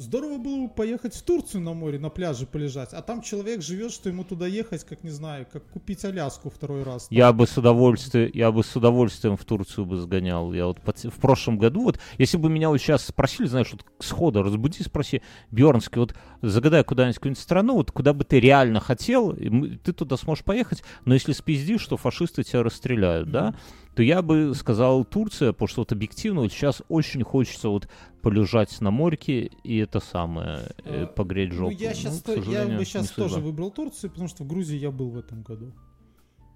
здорово было бы поехать в Турцию на море, на пляже полежать. А там человек живет, что ему туда ехать, как не знаю, как купить Аляску второй раз. Я бы с удовольствием, я бы с удовольствием в Турцию бы сгонял. Я вот под- в прошлом году, вот, если бы меня вот сейчас спросили, знаешь, вот схода разбуди, спроси, Бьернский, вот загадай куда-нибудь какую-нибудь страну, вот куда бы ты реально хотел, мы- ты туда сможешь поехать, но если спиздишь, что фашисты тебя расстреляют, да, то я бы сказал Турция, потому что вот объективно вот сейчас очень хочется вот полежать на морьке и это самое, э, А, погреть жопу. Ну, я, к то- я бы сейчас тоже выбрал Турцию, потому что в Грузии я был в этом году.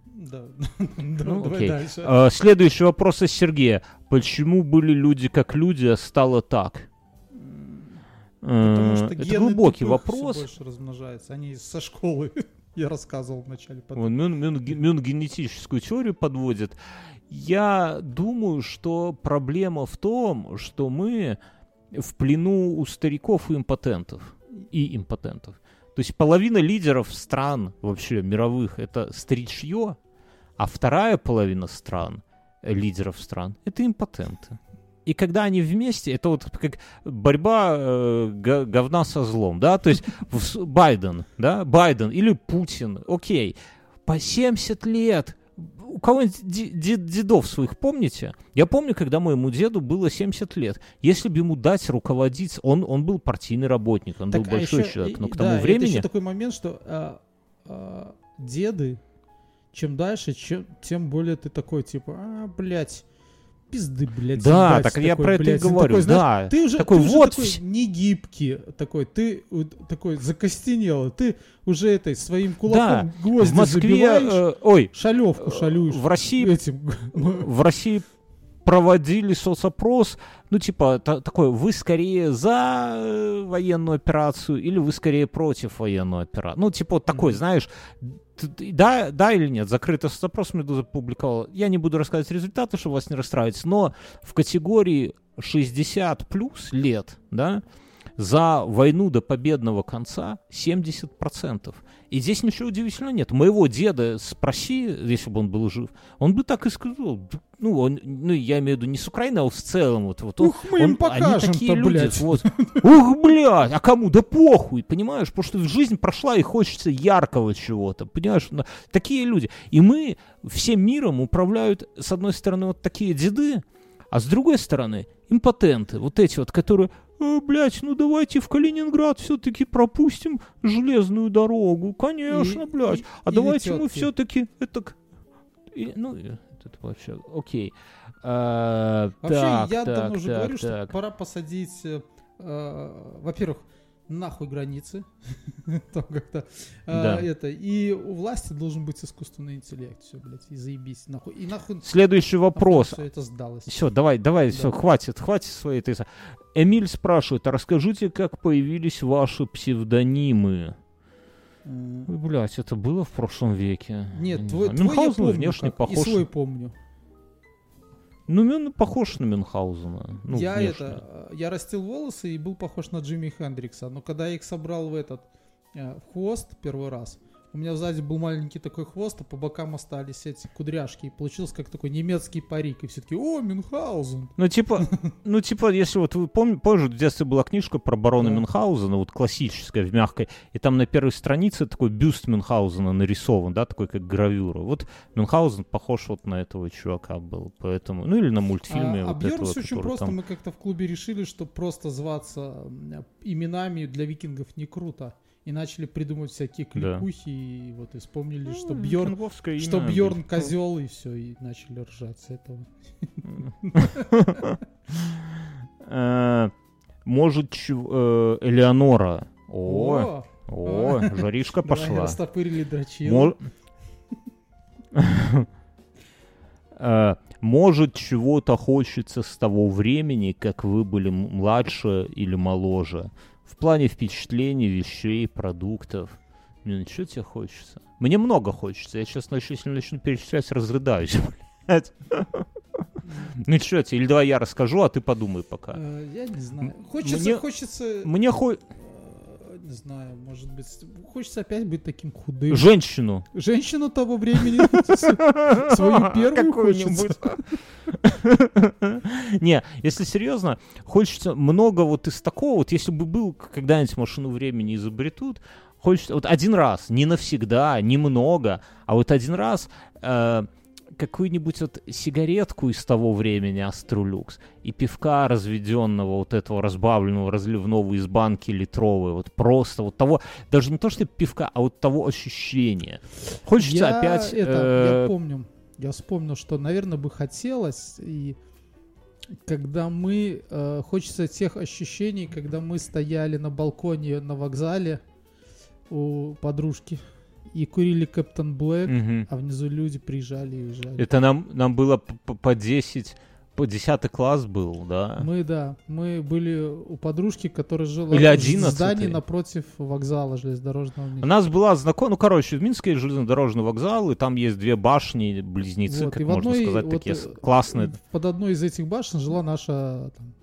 Да. Ну, Давай окей. дальше. А, Следующий вопрос из Сергея. Почему были люди как люди, а стало так? Потому Э, что Это гены глубокий вопрос. больше размножаются. Они со школы, я рассказывал вначале. потом. Он Мюн генетическую теорию подводит. Я думаю, что проблема в том, что мы в плену у стариков и импотентов. И импотентов. То есть половина лидеров стран вообще мировых это старичье, а вторая половина стран, лидеров стран, это импотенты. И когда они вместе, это вот как борьба э, говна со злом, да, то есть Байден, да, Байден или Путин, окей, по 70 лет, у кого-нибудь дедов своих помните? Я помню, когда моему деду было 70 лет. Если бы ему дать руководить, он, он был партийный работник, он Так, был а большой ещё- человек, но к тому да, Это времени... еще такой момент, что а, а, деды, чем дальше, чем, тем более ты такой, типа, а, блядь, пизды, блядь. Да, так я такой, про это и блядь. Он говорю, такой, знаешь, да. Ты уже Такой, ты уже вот такой вс- не гибкий, такой, ты такой закостенелый, ты уже этой своим кулаком Да, гвозди в Москве, забиваешь, э, ой, шалевку шалюешь. в России этим. в России проводили соцопрос, ну, типа, та- такой, вы скорее за э, военную операцию или вы скорее против военной операции? Ну, типа, вот такой, Мгм. знаешь, да, да или нет, закрытый соцопрос Медуза публиковала. Я не буду рассказывать результаты, чтобы вас не расстраивать, но в категории 60 плюс лет, да, за войну до победного конца 70%. И здесь ничего удивительного нет. Моего деда спроси, если бы он был жив, он бы так и сказал. «Да, Ну, он, ну, я имею в виду не с Украины, а в целом. Вот, вот он- Ух, мы им он- они такие люди. блядь. Вот. Ух, блядь, а кому? Да похуй, понимаешь? Потому что жизнь прошла и хочется яркого чего-то, понимаешь? Ну, Такие люди. И мы всем миром управляют, с одной стороны, вот такие деды, а с другой стороны, импотенты. Вот эти вот, которые, «А, блядь, ну давайте в Калининград все-таки пропустим железную дорогу. Конечно, И- блядь. и- а или давайте мы все-таки это... к- и- ну, и это вообще, окей. А, Вообще, так, я так, давно уже так, говорю, что так. пора посадить, э, э, во-первых, нахуй границы. Там как-то э, Да. это. И у власти должен быть искусственный интеллект. Все, блядь, и заебись. Нахуй. И нахуй Следующий вопрос. все это сдалось. Все, давай, давай, Да. все, хватит, хватит своей этой... Эмиль спрашивает, а расскажите, как появились ваши псевдонимы? Э, Блять, это было в прошлом веке? Нет, не твой, знаю. твой я помню внешне как, похож. И свой помню. Ну, Мюн похож на Мюнхгаузена. Ну, я внешне. это, э, я растил волосы и был похож на Джимми Хендрикса, но когда я их собрал в этот э, в хвост первый раз, у меня сзади был маленький такой хвост, а по бокам остались эти кудряшки, и получился как такой немецкий парик, и все таки о, Мюнхгаузен. Ну, типа, ну, типа, если вот вы помните, позже в детстве была книжка про барона Да. Мюнхгаузена, вот классическая, в мягкой, и там на первой странице такой бюст Мюнхгаузена нарисован, да, такой как гравюра. Вот Мюнхгаузен похож вот на этого чувака был, поэтому, ну, или на мультфильме а, а вот Бьерн этого, очень просто, там- мы как-то в клубе решили, что просто зваться именами для викингов не круто. И начали придумывать всякие Да. кликухи, и вот и вспомнили, что Ну, Бьорн викинговское что Бьорн козел, и все, и начали ржать с этого. Э, Может, э, Элеонора. О, О, о, жаришка пошла. растопырили Э, Может, чего-то хочется с того времени, как вы были младше или моложе. В плане впечатлений, вещей, продуктов. Блин, что тебе хочется? Мне много хочется. Я сейчас начну, если начну перечислять, разрыдаюсь. блядь. Ну что тебе? Или давай я расскажу, а ты подумай пока. Э, Я не знаю. Хочется, Мне- хочется... Мне хо... Не знаю, может быть, хочется опять быть таким худым. Женщину. Женщину того времени свою первую хочется. Не, если серьезно, хочется много вот из такого, вот если бы был когда-нибудь машину времени изобретут, хочется вот один раз, не навсегда, не много, а вот один раз э, какую-нибудь вот сигаретку из того времени Аструлюкс и пивка разведенного вот этого разбавленного разливного из банки литровой, вот просто вот того, даже не то что пивка, а вот того ощущения. Хочется Я опять... это, э, я помню, я вспомнил, что, наверное, бы хотелось, и когда мы, э, хочется тех ощущений, когда мы стояли на балконе на вокзале у подружки и курили Кэптон Блэк, мгм. а внизу люди приезжали и уезжали. Это нам, нам было п- п- по 10, по 10 класс был, да? Мы, да, мы были у подружки, которая жила Или в 11-й. здании напротив вокзала железнодорожного. У нас была знакомая, ну, короче, в Минске железнодорожный вокзал, и там есть две башни, близнецы, Вот, как в можно одной сказать, вот, такие классные. Под одной из этих башен жила наша там,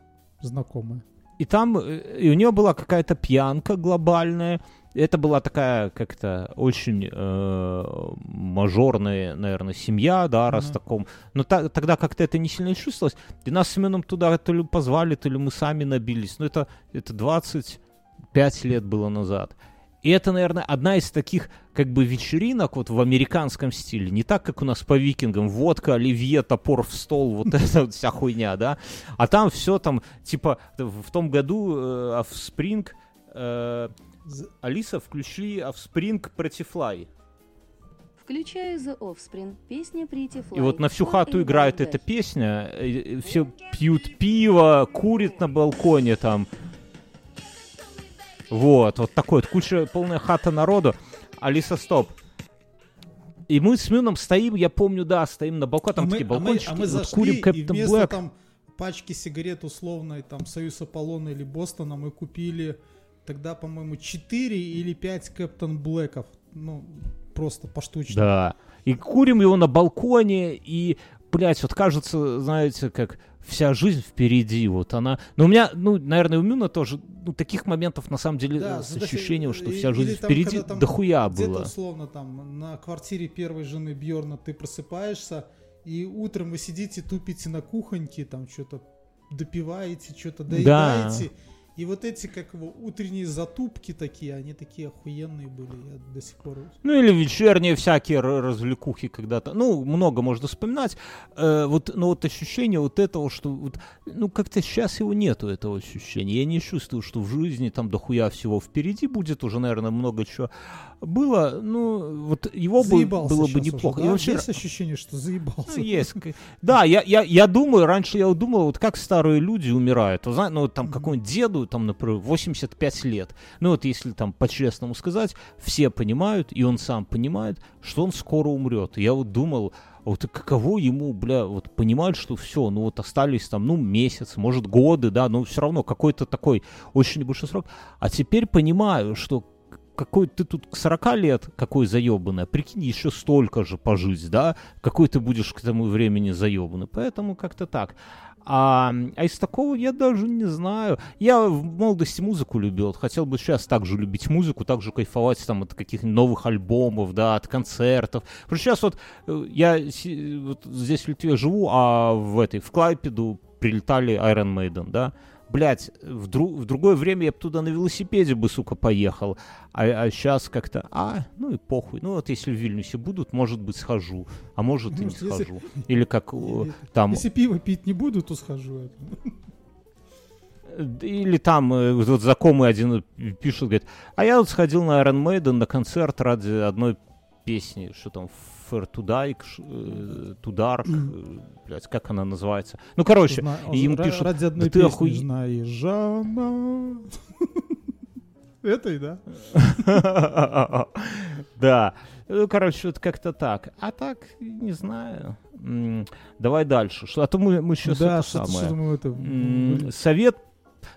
знакомая. И там, э, и у нее была какая-то пьянка глобальная. Это была такая как-то очень э, мажорная, наверное, семья, да, раз Мгм. таком. Но та- тогда как-то это не сильно чувствовалось. И нас с Семеном туда то ли позвали, то ли мы сами набились. Но это, это 25 лет было назад. И это, наверное, одна из таких как бы вечеринок вот в американском стиле. Не так, как у нас по викингам. Водка, оливье, топор в стол, вот эта вот вся хуйня, да. А там все там, типа, в в том году э, Offspring... э, З- Алиса, включи Offspring Pretty Fly. Включаю The Offspring, песня Pretty Fly. И вот на всю хату играет эта песня. Все пьют пиво, курят на балконе там. Вот, вот такой вот куча, полная хата народу. Алиса, стоп. И мы с Мюном стоим, я помню, да, стоим на балконе, там а мы, такие а мы- балкончики, а мы вот зашли, курим вместо Black. там пачки сигарет условной, там, Союз Аполлона или Бостона, мы купили тогда, по-моему, 4 или 5 Кэптон Блэков. Ну, просто поштучно. Да. И курим его на балконе, и, блядь, вот кажется, знаете, как вся жизнь впереди, вот она... Ну, у меня, ну, наверное, у Мюна тоже, ну, таких моментов, на самом деле, Да, с ну, да, ощущением, что вся жизнь там, впереди, там дохуя было. условно там на квартире первой жены Бьорна ты просыпаешься, и утром вы сидите, тупите на кухоньке, там что-то допиваете, что-то доедаете. И вот эти, как его, утренние затупки такие, они такие охуенные были, я до сих пор... Ну, или вечерние всякие развлекухи когда-то. Ну, много можно вспоминать. Э, вот, но вот ощущение вот этого, что вот, ну, как-то сейчас его нету, этого ощущения. Я не чувствую, что в жизни там дохуя всего впереди будет. Уже, наверное, много чего было. Ну, вот его бы, Заебался было бы щас уже, неплохо. да? Вообще, Есть ощущение, что заебался? ну, есть. Да, я, я, я думаю, раньше я думал, вот как старые люди умирают. Ну, там Мгм. какому-нибудь деду, там, например, 85 лет. Ну, вот если там по-честному сказать, все понимают, и он сам понимает, что он скоро умрет. Я вот думал, а вот каково ему, бля, вот понимать, что все, ну вот остались там, ну, месяц, может, годы, да, но все равно какой-то такой очень небольшой срок. А теперь понимаю, что какой ты тут к 40 лет, какой заебанный, а прикинь, еще столько же пожить, да, какой ты будешь к тому времени заебанный. Поэтому как-то так. А, а из такого я даже не знаю. Я в молодости музыку любил. Хотел бы сейчас также любить музыку, также кайфовать там от каких-нибудь новых альбомов, да, от концертов. Потому что сейчас вот э, я си- вот здесь в Литве живу, а в этой, в Клайпеду прилетали Iron Maiden, да. Блять, в, дру- в другое время я бы туда на велосипеде бы, сука, поехал. А, сейчас как-то, а, ну и похуй. Ну вот если в Вильнюсе будут, может быть, схожу. А может и не Может, если- схожу. Или как э, Или- там Если пиво пить не буду, то схожу. Или там э, вот знакомый один пишет, говорит, а я вот сходил на Iron Maiden на концерт ради одной песни, что там, Fair to Die, к- ш- э, Dark, э, блядь, как она называется. Ну, короче, Зна- им пишут, Ради одной «Да песни знаешь, Жанна. Этой, да? Да. Ну, короче, вот как-то так. А так, не знаю. Давай дальше. Что- А то мы, мы сейчас Да, это что-то самое. что-то мы это... Совет,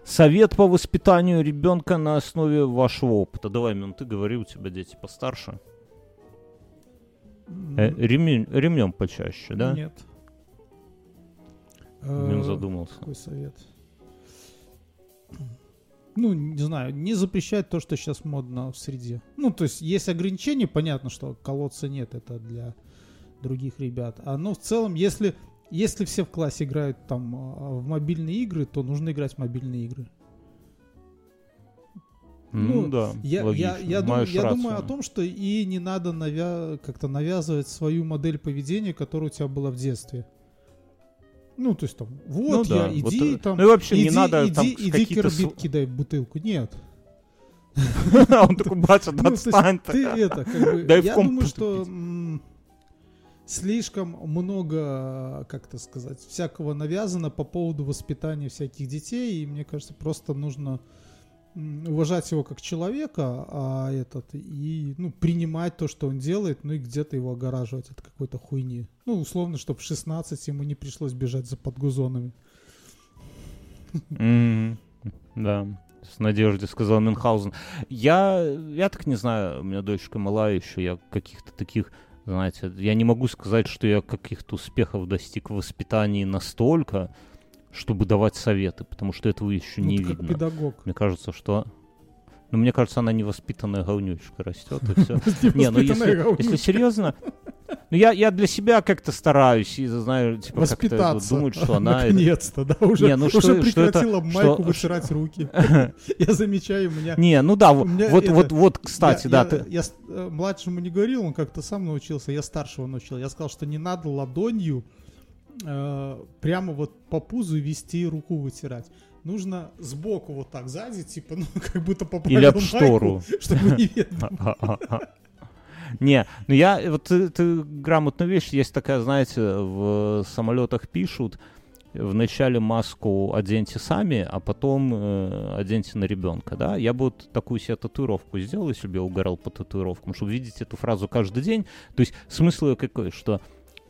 совет по воспитанию ребенка на основе вашего опыта. Давай, Мин, ты говори, у тебя дети постарше. Э, ремень- ремнем почаще, да? Нет. Мин Э, задумался. Какой совет? ну, не знаю, не запрещать то, что сейчас модно в среде. Ну, то есть есть ограничения, понятно, что колодца нет, это для других ребят. А ну, в целом, если, если все в классе играют там а, в мобильные игры, то нужно играть в мобильные игры. Ну, Ну, да, Я, я, логично. я, дум- Маешь я думаю о том, что и не надо навя- как-то навязывать свою модель поведения, которая у тебя была в детстве. Ну, то есть там, вот Ну я, да, вот, иди э, там, ну и вообще не иди, надо иди, там иди какие-то кербит кидай бутылку. Нет. Он такой, батя, да Ну, отстань ты. Это, как бы, я думаю, что слишком много, как то сказать, всякого навязано по поводу воспитания всяких детей, и мне кажется, просто нужно уважать его как человека, а этот, и, ну, принимать то, что он делает, ну, и где-то его огораживать от какой-то хуйни. Ну, условно, чтобы в 16 ему не пришлось бежать за подгузонами. Мгм. Да, с надеждой сказал Мюнхгаузен. Я, я так не знаю, у меня дочка малая еще, я каких-то таких, знаете, я не могу сказать, что я каких-то успехов достиг в воспитании настолько, чтобы давать советы, потому что этого еще Ну, не ты как видно. педагог. Мне кажется, что... Ну, мне кажется, она невоспитанная говнючка растет, и все. Не, ну если, если серьезно, ну я, я для себя как-то стараюсь, и знаю, типа, как-то Воспитаться. думать, что она... Наконец-то, да, уже, Не, ну что- уже что это- прекратила майку что- вытирать руки. Я замечаю, у меня... Не, ну да, вот, вот, вот, вот, кстати, да, я, ты... я э, младшему не говорил, он как-то сам научился, я старшего научил. Я сказал, что не надо ладонью э, прямо вот по пузу вести руку вытирать. Нужно сбоку вот так, сзади, типа, ну, как будто поправил Или об майку, штору. чтобы не видно. Не, ну я, вот ты, ты грамотную вещь, есть такая, знаете, в самолетах пишут, вначале маску оденьте сами, а потом э, оденьте на ребенка, да? Я бы вот такую себе татуировку сделал, если бы я угорал по татуировкам, чтобы видеть эту фразу каждый день. То есть смысл ее какой, что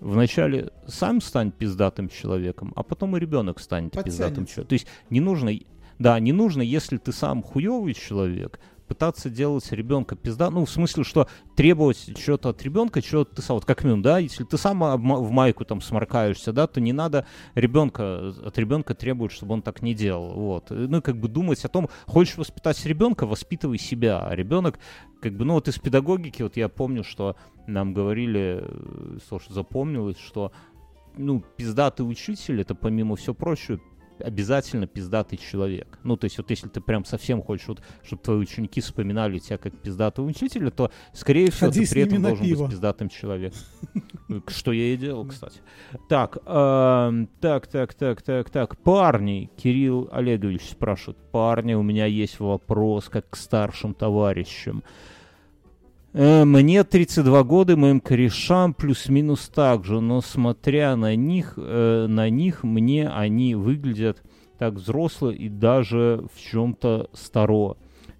вначале сам стань пиздатым человеком, а потом и ребенок станет пиздатым Подтянется. человеком. То есть не нужно, да, не нужно, если ты сам хуёвый человек, пытаться делать ребенка пизда, ну, в смысле, что требовать что-то от ребенка, что ты сам, вот как минимум, да, если ты сам в майку там сморкаешься, да, то не надо ребенка, от ребенка требовать, чтобы он так не делал, вот. Ну, и как бы думать о том, хочешь воспитать ребенка, воспитывай себя, а ребенок, как бы, ну, вот из педагогики, вот я помню, что нам говорили, э, слушай, запомнилось, что ну, пиздатый учитель, это помимо всего прочего, обязательно пиздатый человек. Ну, то есть вот если ты прям совсем хочешь, вот, чтобы твои ученики вспоминали тебя как пиздатого учителя, то, скорее всего, Ходи ты при этом должен пиво. быть пиздатым человеком. Что я и делал, кстати. Так, эм, так, так, так, так, так. Парни, Кирилл Олегович спрашивает. Парни, у меня есть вопрос как к старшим товарищам. Э, Мне 32 года, моим корешам плюс-минус так же, но смотря на них, э, на них мне они выглядят так взросло и даже в чем-то старо.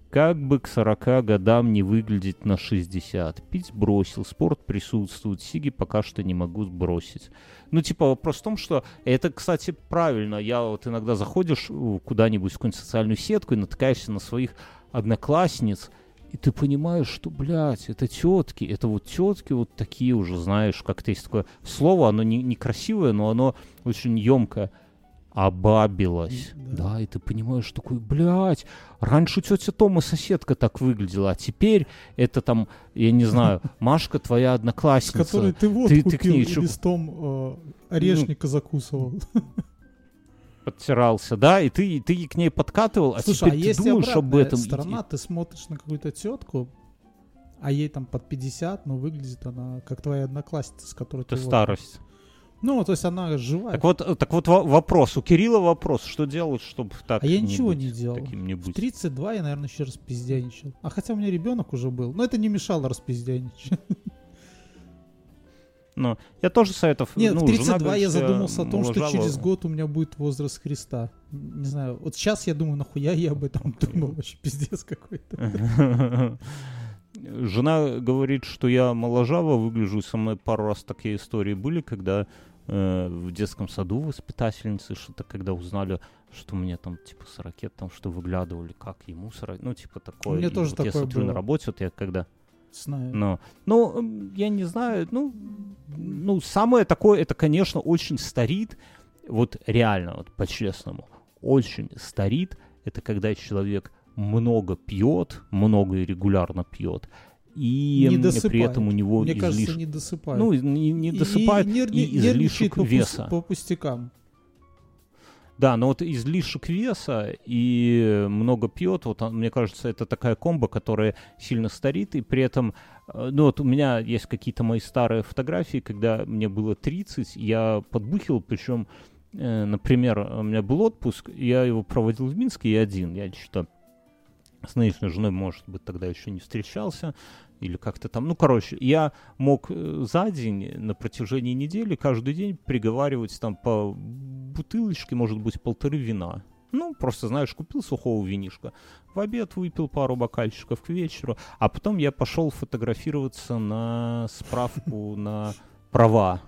Как бы к 40 годам не выглядеть на 60. Пить бросил, спорт присутствует, сиги пока что не могу бросить. Ну, типа, вопрос в том, что это, кстати, правильно. Я вот иногда заходишь куда-нибудь в какую-нибудь социальную сетку и натыкаешься на своих одноклассниц, и ты понимаешь, что, блядь, это тетки, это вот тетки вот такие уже, знаешь, как-то есть такое слово, оно не, некрасивое, но оно очень емкое. Обабилась. Да. Да. и ты понимаешь, такой, блядь, раньше тетя Тома соседка так выглядела, а теперь это там, я не знаю, Машка твоя С одноклассница. которой ты вот Ты- ты к купил ней листом э, орешника закусывал. подтирался, да, и ты, ты к ней подкатывал, а Слушай, а теперь есть ты думаешь об этом. сторона, ты смотришь на какую-то тетку, а ей там под 50, но выглядит она как твоя одноклассница, с которой Это ты старость. Ну, то есть она живая. Так вот, так вот во- вопрос. У Кирилла вопрос. Что делать, чтобы так а я не ничего быть не делал. Таким не В быть. 32 я, наверное, еще раз пиздяничал. А хотя у меня ребенок уже был. Но это не мешало распиздяничать. Но я тоже советов... Нет, ну, в жена 32 говорит, я задумался о том, что через год у меня будет возраст Христа. Не знаю, вот сейчас я думаю, нахуя я об этом думал, вообще пиздец какой-то. Жена говорит, что я моложаво выгляжу. Со мной пару раз такие истории были, когда э, в детском саду воспитательницы что-то, когда узнали, что мне там типа 40, там что выглядывали, как ему 40, ну типа такое. меня И тоже вот я такое смотрю было. на работе, вот я когда Знаю. Но, ну, я не знаю, ну, ну, самое такое, это, конечно, очень старит, вот реально, вот по-честному, очень старит это когда человек много пьет, много и регулярно пьет, и Не досыпает. при этом у него Мне кажется, излишек, не досыпает. ну, не, не И- досыпает, и, и, нервни- нервничает излишек по, веса. по пустякам. Да, но вот излишек веса и много пьет, вот он, мне кажется, это такая комбо, которая сильно старит, и при этом, э, ну вот у меня есть какие-то мои старые фотографии, когда мне было 30, я подбухил, причем, э, например, у меня был отпуск, я его проводил в Минске, и один, я что-то с нынешней женой, может быть, тогда еще не встречался, или как-то там, ну, короче, я мог э, за день на протяжении недели каждый день приговаривать там по бутылочке, может быть, полторы вина. Ну, просто, знаешь, купил сухого винишка, в обед выпил пару бокальчиков к вечеру, а потом я пошел фотографироваться на справку на права.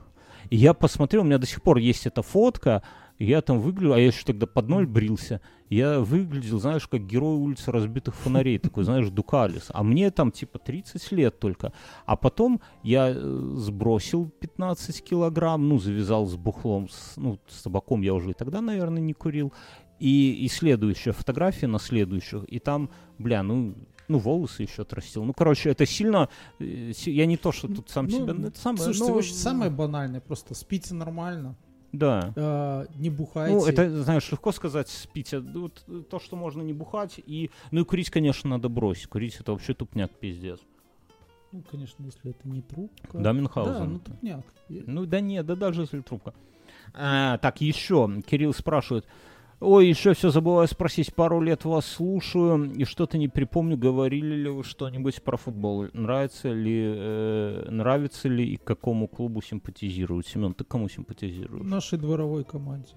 И я посмотрел, у меня до сих пор есть эта фотка, я там выгляжу, а я еще тогда под ноль брился, я выглядел, знаешь, как герой улицы разбитых фонарей, такой, знаешь, Дукалис. А мне там типа 30 лет только. А потом я э, сбросил 15 килограмм, ну, завязал с бухлом, с, ну, с табаком я уже и тогда, наверное, не курил. И, и следующая фотография на следующих, и там, бля, ну, ну, волосы еще отрастил. Ну, короче, это сильно... э, Я не то, что тут сам Ну, себя... Это самое, Слушайте, но- вообще самое банальное, просто спите нормально, Да. а, не бухайте. Ну, это, знаешь, легко сказать, спите. Вот, то, что можно не бухать. И, ну и курить, конечно, надо бросить. Курить это вообще тупняк, пиздец. Ну, конечно, если это не трубка. Да, Мюнхгаузен. Да, ну тупняк. Ну да нет, да даже если трубка. А, так, еще. Кирилл спрашивает. Ой, еще все забываю спросить. Пару лет вас слушаю и что-то не припомню. Говорили ли вы что-нибудь про футбол? Нравится ли, э, нравится ли и какому клубу симпатизируют? Семен, ты кому симпатизируешь? Нашей дворовой команде.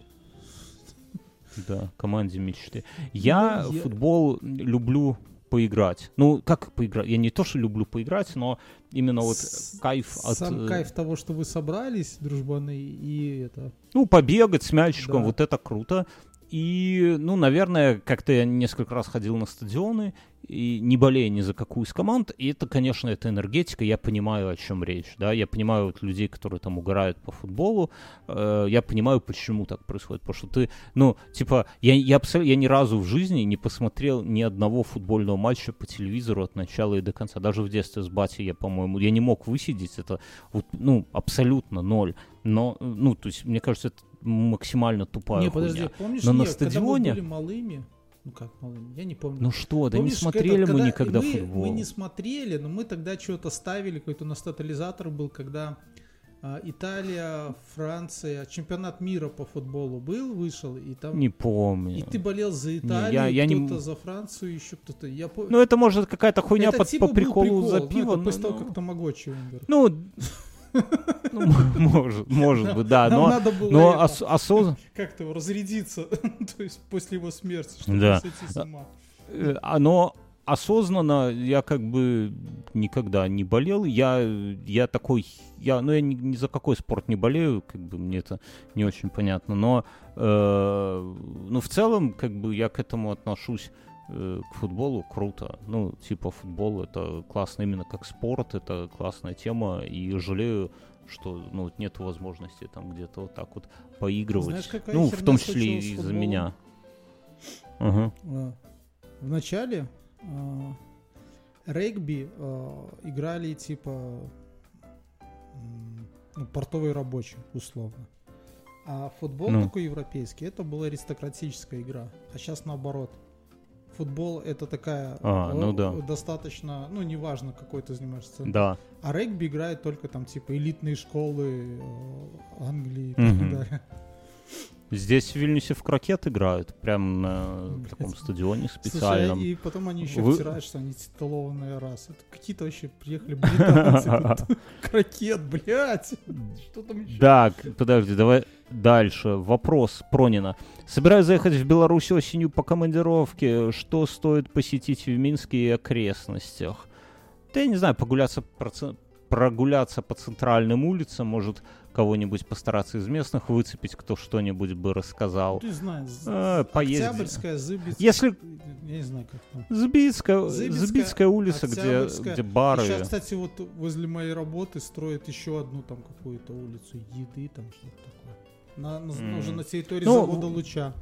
Да, команде мечты. Я Ну, я- футбол люблю поиграть. Ну, как поиграть? Я не то, что люблю поиграть, но именно вот С- кайф от... Сам э, кайф того, что вы собрались, дружбаны, и это... Ну, побегать с мячиком, Да. вот это круто. И, ну, наверное, как-то я несколько раз ходил на стадионы, и не болея ни за какую из команд, и это, конечно, это энергетика, я понимаю, о чем речь, да, я понимаю вот людей, которые там угорают по футболу, э, я понимаю, почему так происходит, потому что ты, ну, типа, я, я, абсол- я ни разу в жизни не посмотрел ни одного футбольного матча по телевизору от начала и до конца, даже в детстве с батей я, по-моему, я не мог высидеть, это, вот, ну, абсолютно ноль, но, э, ну, то есть, мне кажется, это максимально тупая не, хуйня. подожди, помнишь, Но на не, когда мы стадионе- были малыми, ну как малыми, я не помню. Ну что, да не смотрели когда- мы когда никогда мы, футбол. Мы не смотрели, но мы тогда что-то ставили, какой-то у нас тотализатор был, когда а, Италия, Франция, чемпионат мира по футболу был, вышел, и там... Не помню. И ты болел за я- Италию, я не кто-то м- за Францию, еще кто-то. Я по... Ну это может какая-то хуйня Это под, типа по приколу прикол, за ну, пиво. это ну, после того, как Тамагочи умер. ну, ну, может, может быть, да, Нам но, надо было но это, ос- осоз- как-то разрядиться, то есть после его смерти, чтобы Да. сойти с ума. э, оно осознанно я как бы никогда не болел. Я, я такой, я, ну я ни, ни за какой спорт не болею, как бы мне это не очень понятно. Но, э, ну в целом, как бы я к этому отношусь к футболу круто. Ну, типа футбол это классно именно как спорт, это классная тема. И жалею, что ну, нет возможности там где-то вот так вот поигрывать. Знаешь, какая ну, в том числе с из-за меня. А, В начале а, регби а, играли типа м, ну, портовые рабочие, условно. А футбол Ну. такой европейский, это была аристократическая игра. А сейчас наоборот. Футбол это такая А, ну да. достаточно, ну неважно какой ты занимаешься. центр. Да. А регби играет только там типа элитные школы э, Англии и так далее. Здесь в Вильнюсе в крокет играют, прям на таком стадионе Слушай, специальном. и потом они еще Вы- втирают, что они титулованная раса. Это какие-то вообще приехали британцы. Крокет, блядь. Что там еще? Так, подожди, давай дальше. Вопрос Пронина. Собираюсь заехать в Беларусь осенью по командировке. Что стоит посетить в Минске и окрестностях? Да я не знаю, прогуляться, проц- прогуляться по центральным улицам, может кого-нибудь постараться из местных выцепить, кто что-нибудь бы рассказал. Ты знаешь, Э, поездить. Октябрьская, Зыбицкая. Если- Я не знаю, как там. Забицкая, Зыбицкая, Забицкая улица, где, где бары. Сейчас, кстати, вот возле моей работы строят еще одну там какую-то улицу еды, там что-то такое. На, на- М. Уже на территории Ну, завода Луча.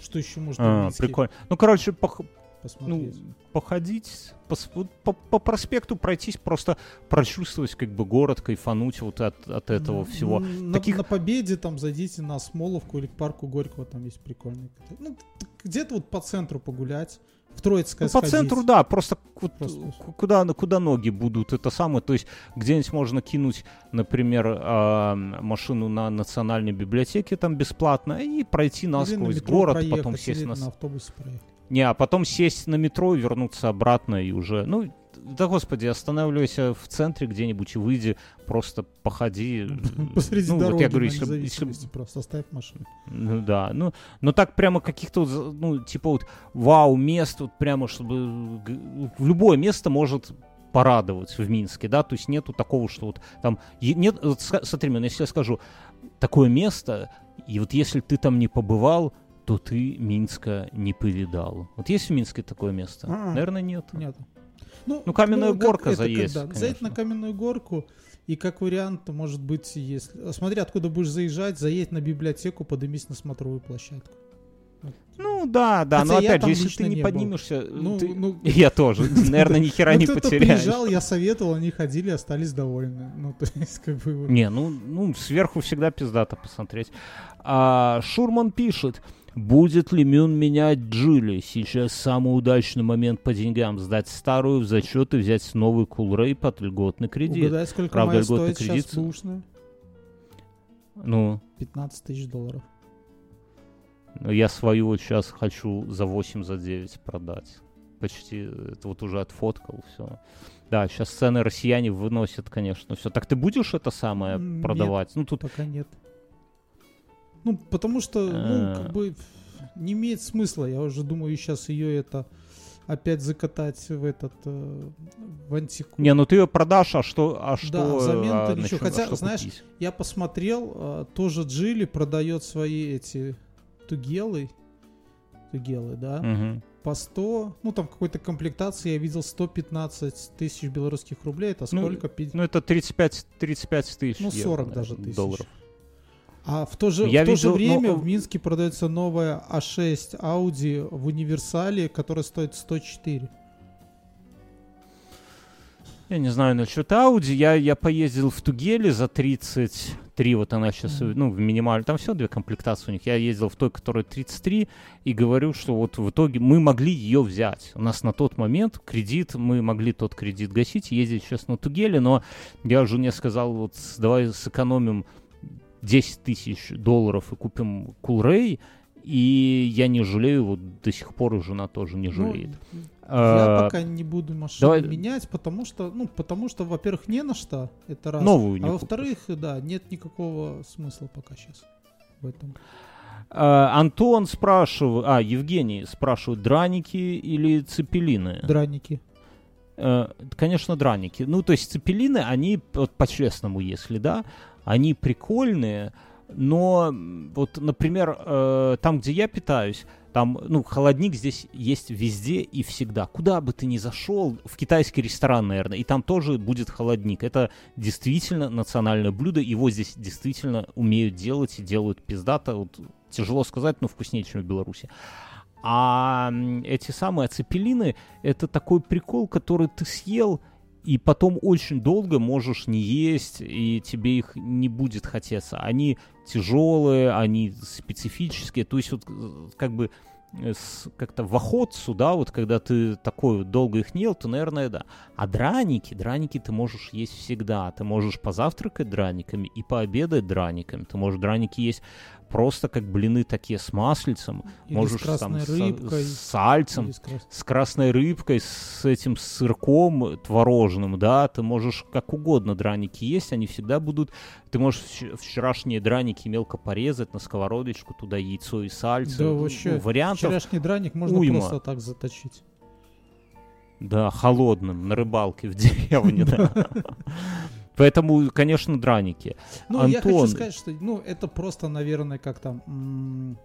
Что еще можно А, прикольно. Ну, короче, пох- ну, посмотреть? походить, пос- по, по проспекту пройтись, просто прочувствовать как бы город, кайфануть вот от, от этого Ну, всего. На, Таких- на Победе там зайдите на Смоловку или к парку Горького, там есть прикольный. Ну, где-то вот по центру погулять. В Троицкое Ну, по центру, да, просто, Просто. куда, куда ноги будут, это самое. То есть где-нибудь можно кинуть, например, а, машину на национальной библиотеке там бесплатно и пройти на насквозь метро город, проехать, потом сесть на... на автобусе проехать. Не, а потом сесть на метро и вернуться обратно и уже... Ну, да господи, останавливайся в центре где-нибудь и выйди, просто походи. Посреди Ну, вот дороги я говорю, если- если- просто оставь машину. Ну да, ну, но так прямо каких-то, вот ну, типа вот, вау, мест, вот прямо, чтобы любое место может порадовать в Минске, да, то есть нету такого, что вот там, нет, вот смотри, если я скажу, такое место, и вот если ты там не побывал, то ты Минска не повидал. Вот есть в Минске такое место? А-а. Наверное, нет. Нет. Ну, Ну, каменная как горка это, заесть, когда? Заедь на каменную горку, и как вариант, может быть, если... Смотри, откуда будешь заезжать, заедь на библиотеку, подымись на смотровую площадку. Ну да, да, Хотя но опять же, если ты не не поднимешься, Ну, ты- ну, я тоже, наверное, ни хера ну, не потеряешь. приезжал, я советовал, они ходили, остались довольны. Ну, то есть, как бы... Не, ну, ну сверху всегда пиздато посмотреть. А, Шурман пишет, будет ли Мюн менять Джили? Сейчас самый удачный момент по деньгам. Сдать старую в зачет и взять новый кулрей под льготный кредит. Угадай, сколько Правда, моя льготный стоит кредит. сейчас бушная? Ну, 15 тысяч долларов. ну, я свою вот сейчас хочу за 8, за 9 продать. Почти, это вот уже отфоткал, все. Да, сейчас цены россияне выносят, конечно, все. Так ты будешь это самое М, нет. продавать? Ну, тут Пока нет. Ну, потому что, ну, Э. как бы не имеет смысла. Я уже думаю, сейчас ее это опять закатать в этот э, в антику. Не, ну ты ее продашь, а что, а что, Да, взамен-то а, ничего. а Хотя, что знаешь, купить? Я посмотрел, э, тоже Джили продает свои эти тугелы. Тугелы, да. Мгм. По 100, ну там какой-то комплектации я видел 115 тысяч белорусских рублей. Это Ну, сколько? Пи- Ну, это 35, 35 тысяч Ну, евро, 40 даже наверное, тысяч. долларов. А в то же, Я в то же видел, время но- в Минске продается новая А6 Audi в универсале, которая стоит 104. Я не знаю насчет Audi. Я, я поездил в Тугеле за 33, вот она сейчас, Мгм. ну, в минимальной. Там все две комплектации у них. Я ездил в той, которая 33, и говорю, что вот в итоге мы могли ее взять. У нас на тот момент кредит, мы могли тот кредит гасить, ездить сейчас на Тугеле, но я жене сказал, вот давай сэкономим 10 тысяч долларов и купим Кулрей, и я не жалею, вот до сих пор и жена тоже не Ну, жалеет. я А, пока не буду машину давай- менять, потому что, ну, потому что, во-первых, не на что, это раз. Новую а во-вторых, да, нет никакого смысла пока сейчас в этом. А, Антон спрашивает, а, Евгений спрашивает, драники или цепелины? Драники. Э, конечно, драники. Ну, то есть цепелины, они, вот по-честному, если, да, они прикольные, но вот, например, э, там, где я питаюсь, там, ну, холодник здесь есть везде и всегда. Куда бы ты ни зашел, в китайский ресторан, наверное, и там тоже будет холодник. Это действительно национальное блюдо, его здесь действительно умеют делать и делают пиздато. Вот, тяжело сказать, но вкуснее, чем в Беларуси. А эти самые ацепелины это такой прикол, который ты съел, и потом очень долго можешь не есть, и тебе их не будет хотеться. Они тяжелые, они специфические, то есть вот э, как бы э, как-то в охотцу, да, вот когда ты такой долго их не ел, то, наверное, да. А драники, драники ты можешь есть всегда. Ты можешь позавтракать драниками и пообедать драниками. Ты можешь драники есть просто как блины такие с маслицем. Или можешь с там рыбкой. с сальцем, с крас- с красной рыбкой, с этим сырком творожным, да, ты можешь как угодно драники есть, они всегда будут, ты можешь вч- вчерашние драники мелко порезать на сковородочку, туда яйцо и сальце, Да, Ну, вообще, вариантов, Вчерашний драник можно уйма. просто так заточить. да, холодным, на рыбалке в деревне, да. Поэтому, конечно, драники. Ну, я хочу Антон. сказать, что, ну, это просто, наверное, как там, м,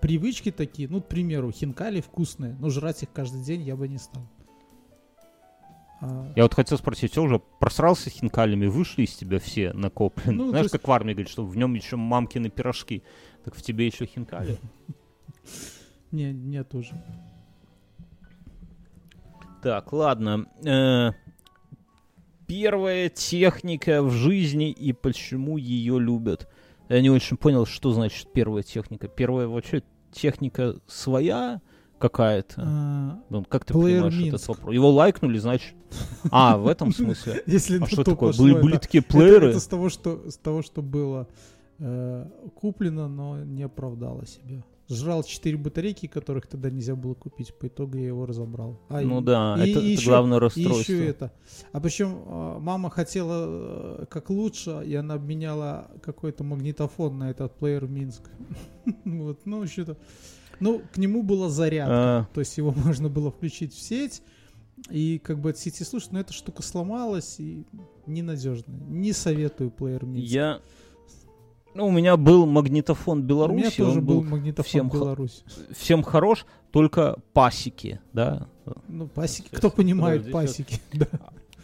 привычки такие. Ну, к примеру, хинкали вкусные, но жрать их каждый день я бы не стал. А, Я вот хотел спросить, все уже просрался хинкалями, вышли из тебя все накопленные? Ну, Знаешь, есть- как в армии говорят, что в нем еще мамкины пирожки, так в тебе еще хинкали. Не, нет уже. Так, ладно. Первая техника в жизни и почему ее любят. Я не очень понял, что значит первая техника. Первая вообще техника своя какая-то. А, Ну, как ты понимаешь этот Minsk. вопрос? Его лайкнули, значит... А, в этом смысле. Если А что то такое? пошло, Были, были это- такие это- плееры? Это, с того, что с того, что было э, куплено, но не оправдало себя. Жрал 4 батарейки, которых тогда нельзя было купить. По итогу я его разобрал. А, Ну и- да, и- это, и это еще- главное И расстройство. еще это. А причем э, мама хотела э, как лучше, и она обменяла какой-то магнитофон на этот плеер Минск. Вот, ну что-то. Ну, к нему была зарядка. А, То есть его можно было включить в сеть и как бы от сети слушать, но эта штука сломалась и ненадежная. Не советую плеер Минск. я... Ну, у меня был магнитофон У меня Беларуси, тоже он был был магнитофон всем х- Беларусь. всем хорош, только пасеки, да? Ну, пасеки, кто понимает подожди, пасеки. Да.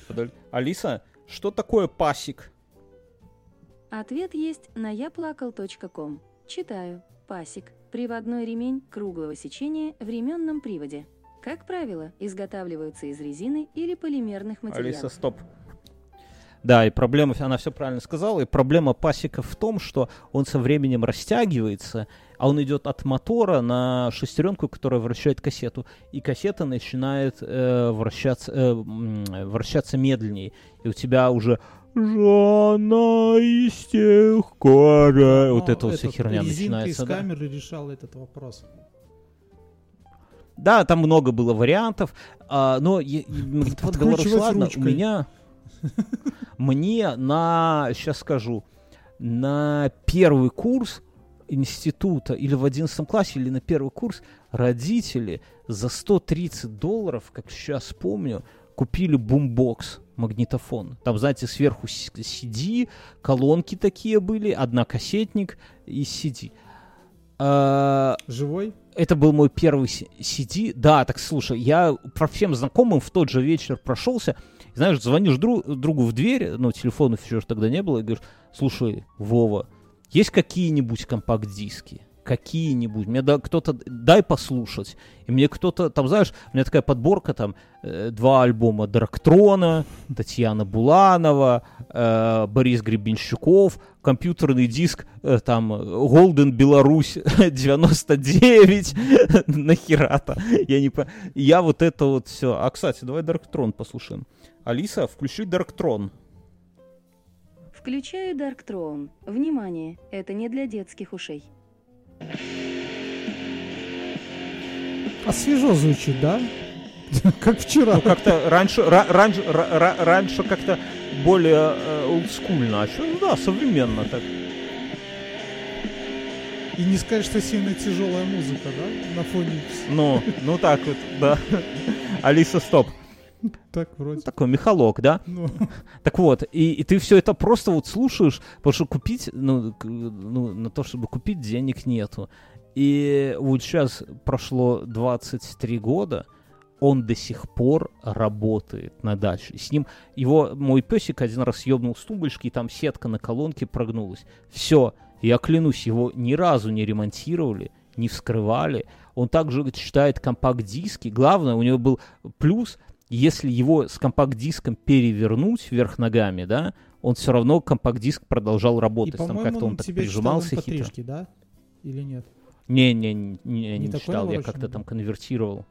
Подожди. Алиса, что такое пасик? Ответ есть на яплакал.ком. Читаю. Пасик. Приводной ремень круглого сечения в ременном приводе. Как правило, изготавливаются из резины или полимерных материалов. Алиса, стоп. Да, и проблема, она все правильно сказала, и проблема пасека в том, что он со временем растягивается, а он идет от мотора на шестеренку, которая вращает кассету, и кассета начинает э, вращаться, э, вращаться медленнее, и у тебя уже Жена из тех кора. Вот это вот вся херня начинается. из да. камеры решал этот вопрос. Да, там много было вариантов, а, но я- Подкручивать Беларусь, ладно, у ручкой. меня, мне на, сейчас скажу, на первый курс института или в 11 классе, или на первый курс родители за 130 долларов, как сейчас помню, купили бумбокс магнитофон. Там, знаете, сверху CD, колонки такие были, одна кассетник и CD. А, Живой? это был мой первый CD. Да, так слушай, я про всем знакомым в тот же вечер прошелся. Знаешь, звонишь дру- другу в дверь, ну, телефонов еще тогда не было, и говоришь, слушай, Вова, есть какие-нибудь компакт-диски? Какие-нибудь. Мне да, кто-то, дай послушать. И мне кто-то, там, знаешь, у меня такая подборка, там, э, два альбома Драктрона, Татьяна Буланова, э, Борис Гребенщиков, компьютерный диск, э, там, Golden Беларусь 99, нахера-то, я не по... Я вот это вот все. А, кстати, давай Дарктрон послушаем. Алиса, включи Дарктрон. Включаю Throne. Внимание, это не для детских ушей. А свежо звучит, да? Как вчера. Ну, как-то раньше, ра- раньше, ра- ра- раньше как-то более э, олдскульно, а сейчас, да, современно так. И не сказать, что сильно тяжелая музыка, да? На фоне Ну, ну так вот, да. Алиса, стоп. так вроде. Такой Михалок, да? Ну, Так вот, и, и ты все это просто вот слушаешь, потому что купить, ну, ну, на то, чтобы купить, денег нету. И вот сейчас прошло 23 года, он до сих пор работает на даче. С ним его мой песик один раз ёбнул с тумбочки, и там сетка на колонке прогнулась. Все, я клянусь, его ни разу не ремонтировали, не вскрывали. Он также читает компакт-диски. Главное, у него был плюс, если его с компакт-диском перевернуть вверх ногами, да, он все равно компакт-диск продолжал и, работать. Там по-моему, как-то он он так прижимался хитро. да? Или нет? Не, не, не, не, Не читал, я как-то там конвертировал.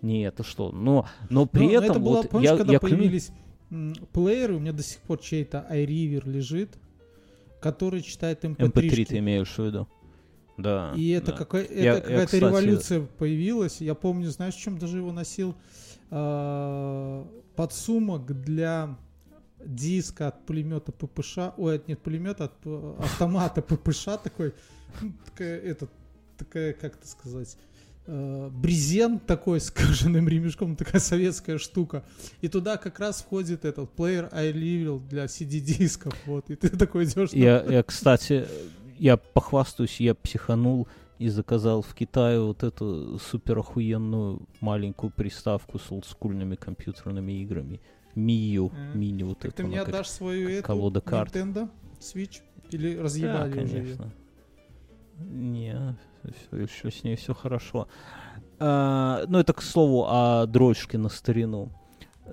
Не, это что? Но, но при Ну, но этом это было, вот помнишь, я, когда я появились м, плееры, у меня до сих пор чей-то iRiver лежит, который читает mp3. MP3 ты имеешь в виду? Да. И это, да. какой- это Я- я, какая-то кстати- революция появилась. Я помню, знаешь, в чем даже его носил? А, подсумок для диска от пулемета ППШ. Ой, от- нет, пулемета от п- автомата ППШ такой. ну, Такая, это, такая, как это сказать, э, брезент такой с кожаным ремешком, такая советская штука. И туда как раз входит этот плеер iLevel для CD-дисков. Вот, и ты такой идешь. Я, я, кстати, я похвастаюсь, я психанул и заказал в Китае вот эту супер охуенную маленькую приставку с олдскульными компьютерными играми. Мию, Э, мини вот это. ты мне отдашь свою эту колода карт. Nintendo Switch? Или Да, разъебали уже её? конечно. Не, Еще с ней все хорошо. А, ну, это к слову о дрочке на старину.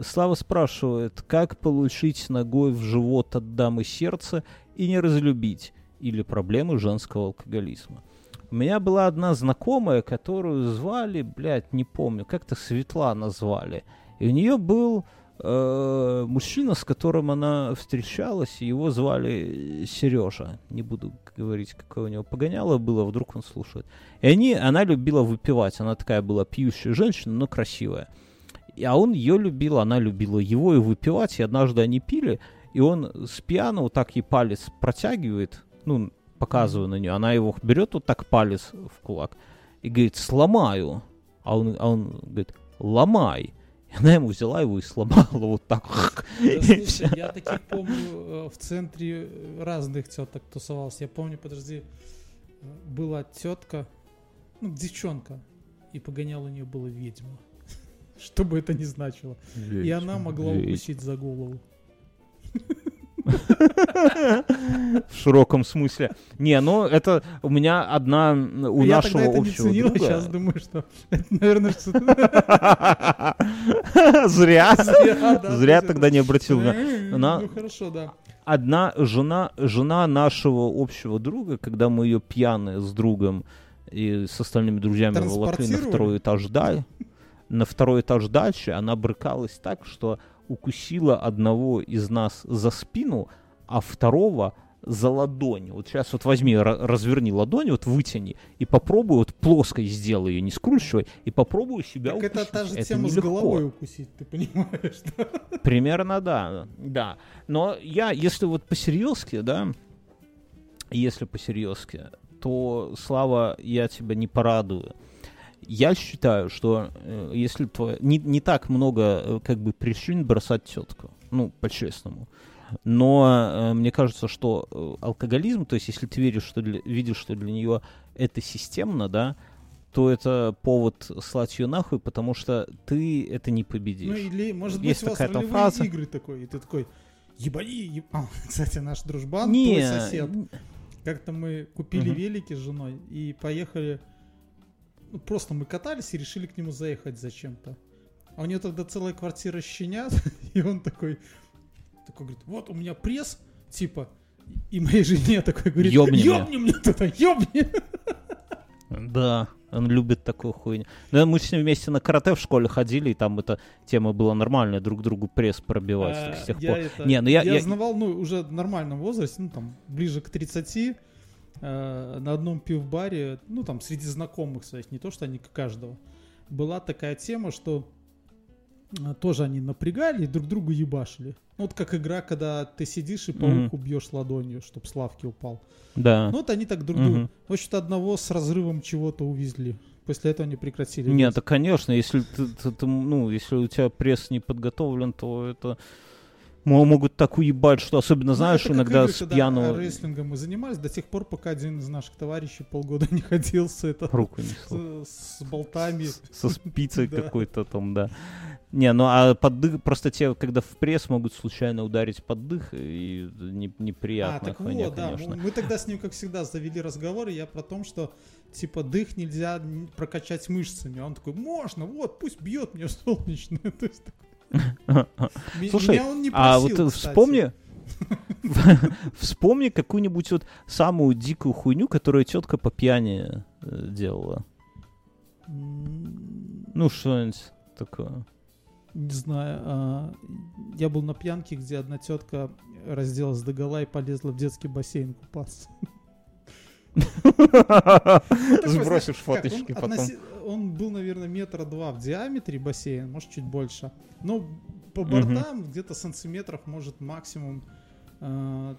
Слава спрашивает, как получить ногой в живот от дамы сердце и не разлюбить? Или проблемы женского алкоголизма? У меня была одна знакомая, которую звали, блядь, не помню, как-то Светлана звали. И у нее был э, мужчина, с которым она встречалась, и его звали Сережа. Не буду говорить, какое у него погоняло было, вдруг он слушает. И они, она любила выпивать, она такая была пьющая женщина, но красивая. А он ее любил, она любила его и выпивать, и однажды они пили, и он с пьяно вот так ей палец протягивает, ну, показываю на нее, она его берет вот так палец в кулак и говорит, сломаю. А он, а он говорит, ломай. И она ему взяла его и сломала вот так. Да, слушай, я таких помню э, в центре разных теток тусовался. Я помню, подожди, была тетка, ну, девчонка, и погонял у нее была ведьма. Что бы это ни значило. И она могла укусить за голову. В широком смысле. Не, ну это у меня одна у я нашего тогда это не общего ценил, а друга. сейчас думаю, что это, наверное, что-то... Зря. Зря тогда не обратил. Ну, хорошо, да. одна жена, жена нашего общего друга, когда мы ее пьяные с другом и с остальными друзьями волокли на второй этаж да, на второй этаж дачи, она брыкалась так, что укусила одного из нас за спину, а второго за ладонь. Вот сейчас вот возьми, ра- разверни ладонь, вот вытяни, и попробуй вот плоской сделай ее, не скручивай, и попробуй себя Так это укусить. та же Это тема с нелегко. головой укусить, ты понимаешь? да? Примерно, да, да. Но я, если вот по-серьезки, да, если по-серьезки, то, Слава, я тебя не порадую. Я считаю, что э, если твоя... не, не так много э, как бы причин бросать тетку, ну, по-честному. Но э, мне кажется, что э, алкоголизм, то есть если ты веришь, что для, видишь, что для нее это системно, да, то это повод слать ее нахуй, потому что ты это не победишь. Ну или, может Есть быть, у вас ролевые фраза. игры такой, и ты такой, ебани, еб- А, кстати, наш дружбан, не, твой сосед. Как-то мы купили Мгм. велики с женой и поехали. Ну, просто мы катались и решили к нему заехать зачем-то. А у него тогда целая квартира щенят, и он такой, такой говорит, вот у меня пресс, типа, и моей жене такой говорит, Ёбни меня». ёбни мне туда, ёбни. Да, он любит такую хуйню. Да, мы с ним вместе на карате в школе ходили, и там эта тема была нормальная, друг другу пресс пробивать так с А, тех пор. это- Не, ну я- я я- знавал, ну, уже в нормальном возрасте, ну, там, ближе к 30, э, на одном пивбаре, ну, там, среди знакомых своих, не то, что они каждого, была такая тема, что э, тоже они напрягали и друг другу ебашили. Ну, вот как игра, когда ты сидишь и по уху бьешь ладонью, чтобы Славки упал. Да. Ну, вот они так друг другу. Мгм. В общем-то, одного с разрывом чего-то увезли. После этого они прекратили. Нет, да, конечно, если ты, ты- ты, ну, если у тебя пресс не подготовлен, то это могут так уебать, что особенно, Ну, знаешь, как иногда с пьяного рестлингом мы занимались до тех пор, пока один из наших товарищей полгода не ходил с, это, руку несло. с, с болтами. Со спицей какой-то там, да. Не, ну а под дых, просто те, когда в пресс могут случайно ударить под дых, и не- А, неприятная так хуйня, вот, да. конечно. Мы тогда с ним, как всегда, завели разговор, и я про том, что типа дых нельзя прокачать мышцами. А Он такой, можно, вот, пусть бьет мне солнечное. То есть такой- Слушай, меня он не А вот вспомни, вспомни какую-нибудь вот самую дикую хуйню, которую тетка по пьяни э, делала. Ну, что-нибудь такое. Не знаю. а, Я был на пьянке, где одна тетка разделась до гола и полезла в детский бассейн купаться. Такой, Сбросишь фоточки потом. Он был, наверное, метра два в диаметре бассейн, может, чуть больше. Но по бортам где-то сантиметров, может, максимум э,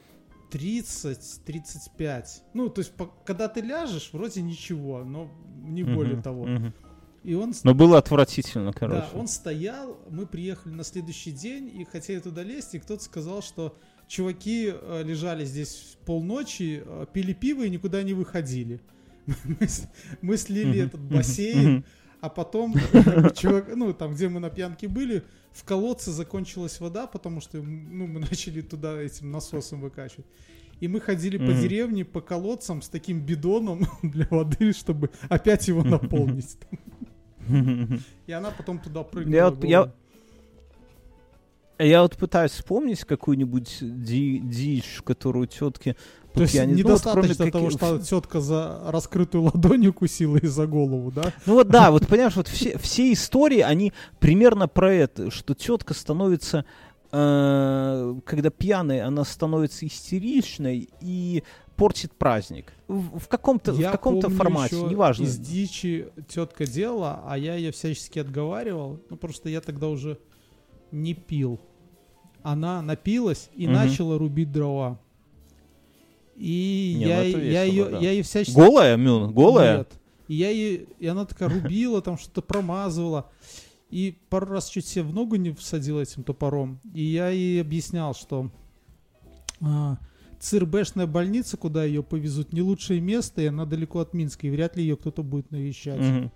30-35. Ну, то есть, по- когда ты ляжешь, вроде ничего, но не более Мгм, того. мгм. И он Но было отвратительно, короче. да, он стоял, мы приехали на следующий день и хотели туда лезть, и кто-то сказал, что чуваки э, лежали здесь полночи, э, пили пиво и никуда не выходили. Мы, слили этот бассейн, а потом, э, чувак, ну, там, где мы на пьянке были, в колодце закончилась вода, потому что ну, мы начали туда этим насосом выкачивать. И мы ходили по Мгм. деревне, по колодцам с таким бидоном для воды, чтобы опять его наполнить. И она потом туда прыгнула. Я вот- я- голой. Я вот пытаюсь вспомнить какую-нибудь ди- дичь, которую тетки То есть недостаточно того, что тетка за раскрытую ладонь укусила и за голову, да? Ну вот да, вот понимаешь, вот все, все истории, они примерно про это, что тетка становится, э, когда пьяная, она становится истеричной и портит праздник. В, в каком-то, в каком-то формате, ещё неважно. Из дичи тетка делала, а я ее всячески отговаривал. Ну, просто я тогда уже не пил. Она напилась и Мгм. начала рубить дрова. И Не, я, ну это я, весело, ее, да. я ее всячески... Голая, Мюн, голая? Нет. И я ей, и она такая рубила, там что-то промазывала. И пару раз чуть себе в ногу не всадила этим топором. И я ей объяснял, что а, ЦРБшная больница, куда ее повезут, не лучшее место, и она далеко от Минска, и вряд ли ее кто-то будет навещать.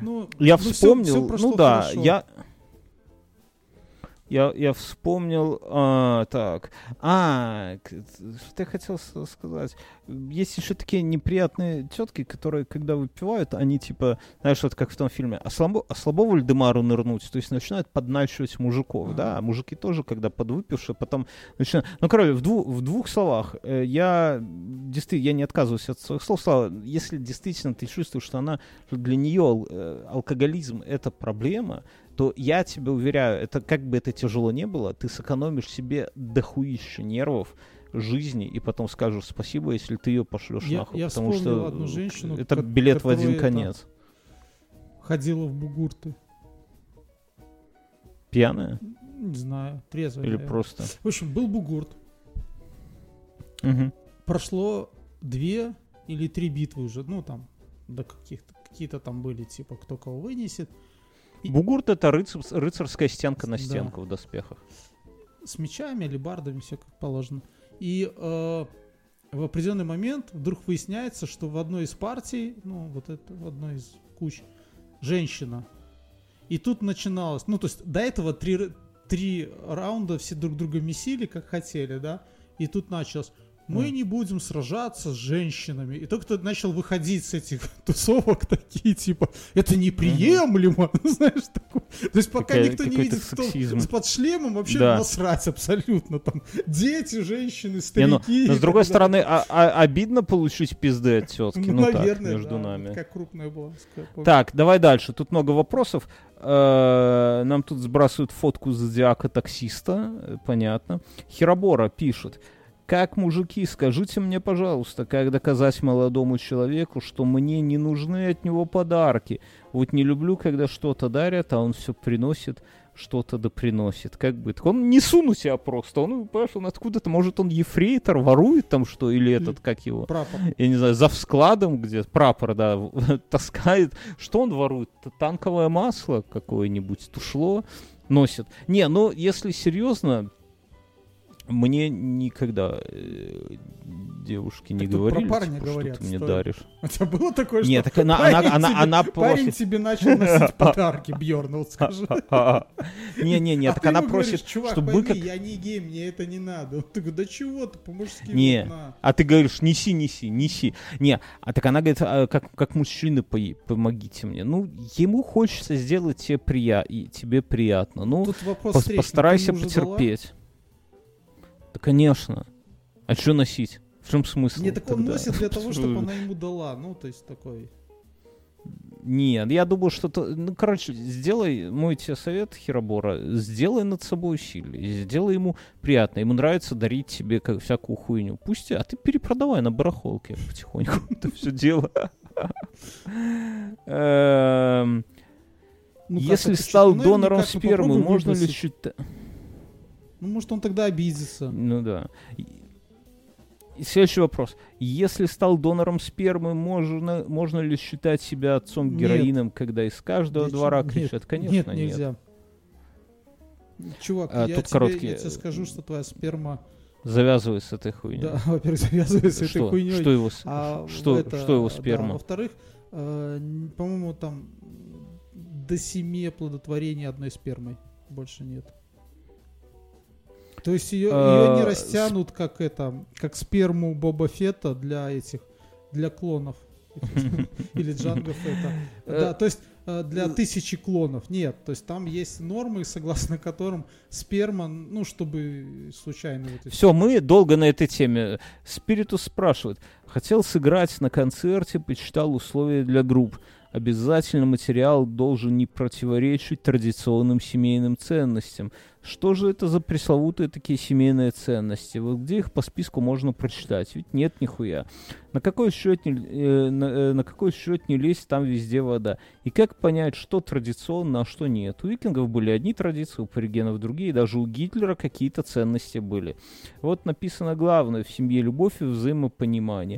Ну, Я ну, вспомнил, ну да, хорошо. я... Я, я вспомнил, а, так, а, что я хотел сказать, есть еще такие неприятные тетки, которые, когда выпивают, они типа, знаешь, вот как в том фильме, а слабо, а Вальдемару нырнуть, то есть начинают подначивать мужиков, да, а мужики тоже, когда подвыпившие, потом начинают, ну, короче, в, дву- в двух словах, э, я, действительно, я не отказываюсь от своих слов, Слава, если действительно ты чувствуешь, что она, что для нее э, алкоголизм это проблема, то я тебе уверяю, это как бы это тяжело не было, ты сэкономишь себе дохуище нервов, жизни, и потом скажешь спасибо, если ты ее пошлешь Я- нахуй. я потому что одну женщину, это ко- билет в один конец. Ходила в бугурты. Пьяная Не знаю, трезвая. или наверное. просто? В общем, был бугурт. Мгм. прошло две или три битвы уже, ну там до каких-то какие-то там были типа кто кого вынесет Бугурт это рыцар- рыцарская стенка на Да. стенку в доспехах. с мечами, алебардами, все как положено. И э, в определенный момент вдруг выясняется, что в одной из партий, ну вот это в одной из куч, женщина. И тут начиналось, ну то есть до этого три, три раунда все друг друга месили, как хотели, да, и тут началось. Мы не будем сражаться с женщинами. И только кто начал выходить с этих тусовок такие, типа, это неприемлемо. Знаешь, такое. То есть пока никто не видит, кто сексизм. с под шлемом, вообще Да. насрать абсолютно. Там дети, женщины, Не, ну, старики. но с другой так стороны, а- а- обидно получить пизды от тетки. Ну, Ну, так, наверное, между да, нами. Как крупная была. Так, давай дальше. Тут много вопросов. Э, Нам тут сбрасывают фотку зодиака таксиста. э, Понятно. Хиробора пишет. Как мужики, скажите мне, пожалуйста, как доказать молодому человеку, что мне не нужны от него подарки? Вот не люблю, когда что-то дарят, а он все приносит, что-то да приносит. Как бы так он не суну себя просто. Он, понимаешь, он откуда-то, может, он ефрейтор, ворует там что, или этот, как его? Прапор. я не знаю, за складом, где прапор, да, таскает. Что он ворует? Танковое масло какое-нибудь, тушло носит. Не, ну, если серьезно, мне никогда э, девушки не тут про говорили, парня типа, говорят, что ты мне даришь. У тебя было такое, что Нет, так она, парень она, она, она парень просит... тебе начал носить подарки, Бьерн, вот скажи. Не-не-не, А так ты она просит, говоришь, чтобы пойми, как... я не гей, мне это не надо. Он такой, да чего ты, по-мужски Не. вот на». А ты говоришь, неси, неси, неси. Не, а так она говорит, «А как, по- помогите мне. Ну, ему хочется сделать тебе, прия... и тебе приятно. Ну, постарайся Ты потерпеть. Да, конечно. А что носить? В чем смысл? Не, так он тогда? носит для того, чтобы она ему дала. Ну, то есть такой. Нет, я думаю, что... то- Ну, короче, сделай, мой тебе совет, Хиробора, сделай над собой усилие, сделай ему приятно. Ему нравится дарить тебе как, всякую хуйню. Пусть, а ты перепродавай на барахолке потихоньку это все дело. Эм, Ну, Если стал ну, донором ну, спермы, можно ли считать... Ну, может, он тогда обидится. Ну да. И- следующий вопрос. Если стал донором спермы, можно, можно ли считать себя отцом Нет. героином, когда из каждого Нет, двора нет, кричат? Конечно, нет, нет. нельзя. Чувак, А, я, тут тебе, короткие- я тебе скажу, что твоя сперма... Завязывай с этой хуйней. Да, во-первых, завязывай с этой хуйней. что его, А что, это, что его да, сперма? во-вторых, э, по-моему, там до семи оплодотворений одной спермой. Больше нет. То есть ее, А, не с- растянут, как это, как сперму Боба Фетта для этих, для клонов. Или Джанго Фетта. Да, то есть э, для тысячи клонов. Нет, то есть там есть нормы, согласно которым сперма, ну, чтобы случайно вот Все, мы долго на этой теме. Спиритус спрашивает. Хотел сыграть на концерте, почитал условия для групп. Обязательно материал должен не противоречить традиционным семейным ценностям. Что же это за пресловутые такие семейные ценности? Вот где их по списку можно прочитать? Ведь нет нихуя. На какой счет не, э, на, э, на какой счет не лезть, там везде вода. И как понять, что традиционно, а что нет? У викингов были одни традиции, у паригенов другие, даже у Гитлера какие-то ценности были. Вот написано главное в семье любовь и взаимопонимание.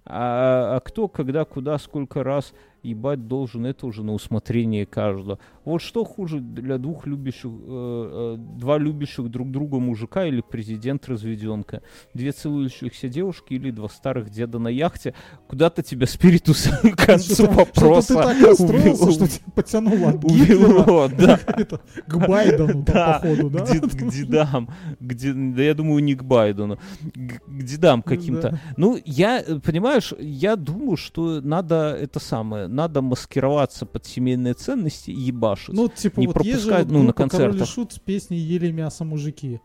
А, а кто, когда, куда, сколько раз ебать должен, это уже на усмотрение каждого. Вот что хуже для двух любящих, э, э, два любящих друг друга мужика или президент-разведенка? Две целующихся девушки или два старых деда на яхте? Куда-то тебя спиритус к концу вопроса Что-то ты так расстроился, увел- что тебя потянуло от Гитлера да. к Байдену, походу, да? к, дед- к дедам, да я думаю, не к Байдену, к, дедам каким-то. Да. Ну, я, э, понимаешь, я думаю, что надо это самое, надо маскироваться под семейные ценности и ебашить. Ну, типа, не вот пропускать, вот ну, на группа Король и концертах. Шут с песней «Ели мясо мужики».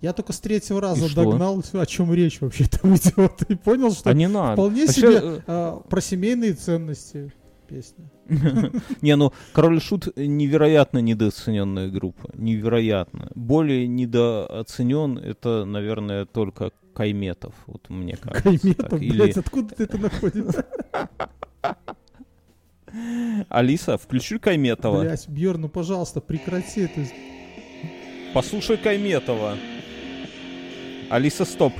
Я только с третьего раза что? догнал, о чем речь вообще там идет, и понял, что а не надо. вполне А себе э, а, про семейные ценности песня. Не, ну, Король и Шут невероятно недооцененная группа. Невероятно. Более недооценен это, наверное, только Кайметов. Вот мне кажется. Кайметов, так. Или блядь, откуда ты это находишь? Алиса, включи Кайметова. Блядь, Бьер, ну пожалуйста, прекрати это. Послушай Кайметова. Алиса, стоп.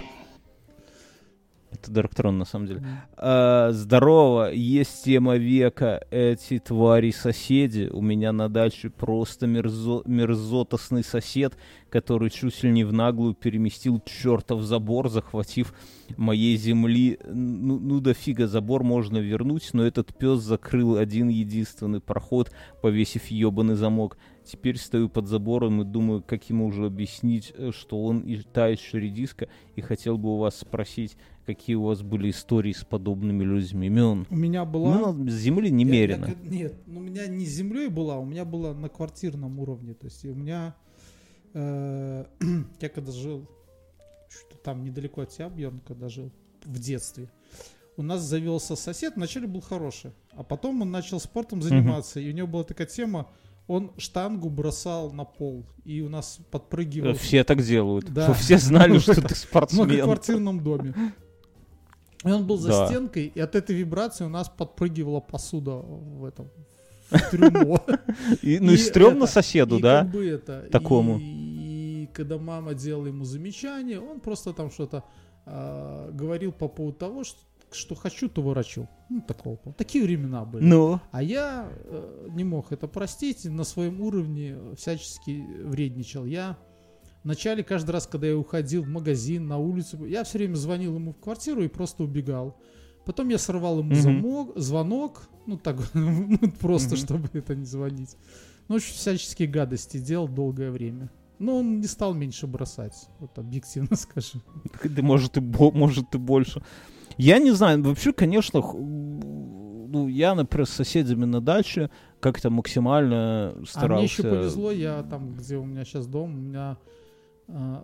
Это Дарктрон, на самом деле. А, здорово, есть тема века. Эти твари-соседи. У меня на даче просто мерзо- мерзотосный сосед, который чуть ли не в наглую переместил чертов забор, захватив моей земли. Ну, ну да фига, забор можно вернуть, но этот пес закрыл один единственный проход, повесив ебаный замок. Теперь стою под забором и думаю, как ему уже объяснить, э, что он и та еще редиска, и хотел бы у вас спросить, какие у вас были истории с подобными людьми. Имен. У меня была... Ну, земли Я- немерено. я ка- нет, ну, у меня не землей была, у меня была на квартирном уровне. То есть у меня... э, я когда жил, там недалеко от тебя, Бьерн, когда жил, в детстве, у нас завелся сосед, вначале был хороший, а потом он начал спортом заниматься, и у него была такая тема, он штангу бросал на пол, и у нас подпрыгивал Все так делают. Да. Все знали, что ты в спортсмен. многоквартирном доме. И он был за Да. стенкой, и от этой вибрации у нас подпрыгивала посуда в этом в трюмо. И- ну и И стрёмно это, соседу, И да? как бы это, Такому. И, когда мама делала ему замечание, он просто там что-то а, говорил по поводу того, что, что хочу, то ворочу. Ну, такого. Такие времена были. Ну, А я э, не мог это простить, на своем уровне всячески вредничал. Я вначале каждый раз, когда я уходил в магазин, на улицу, я все время звонил ему в квартиру и просто убегал. Потом я сорвал ему Мгм. замок, звонок, ну так, ну, просто Мгм. чтобы это не звонить. Ну, общем, всяческие гадости делал долгое время. Но он не стал меньше бросать, вот объективно скажу. да может и, бо- может и больше. Я не знаю, вообще, конечно, ну, я, например, с соседями на даче как-то максимально старался. А мне еще повезло, я там, где у меня сейчас дом, у меня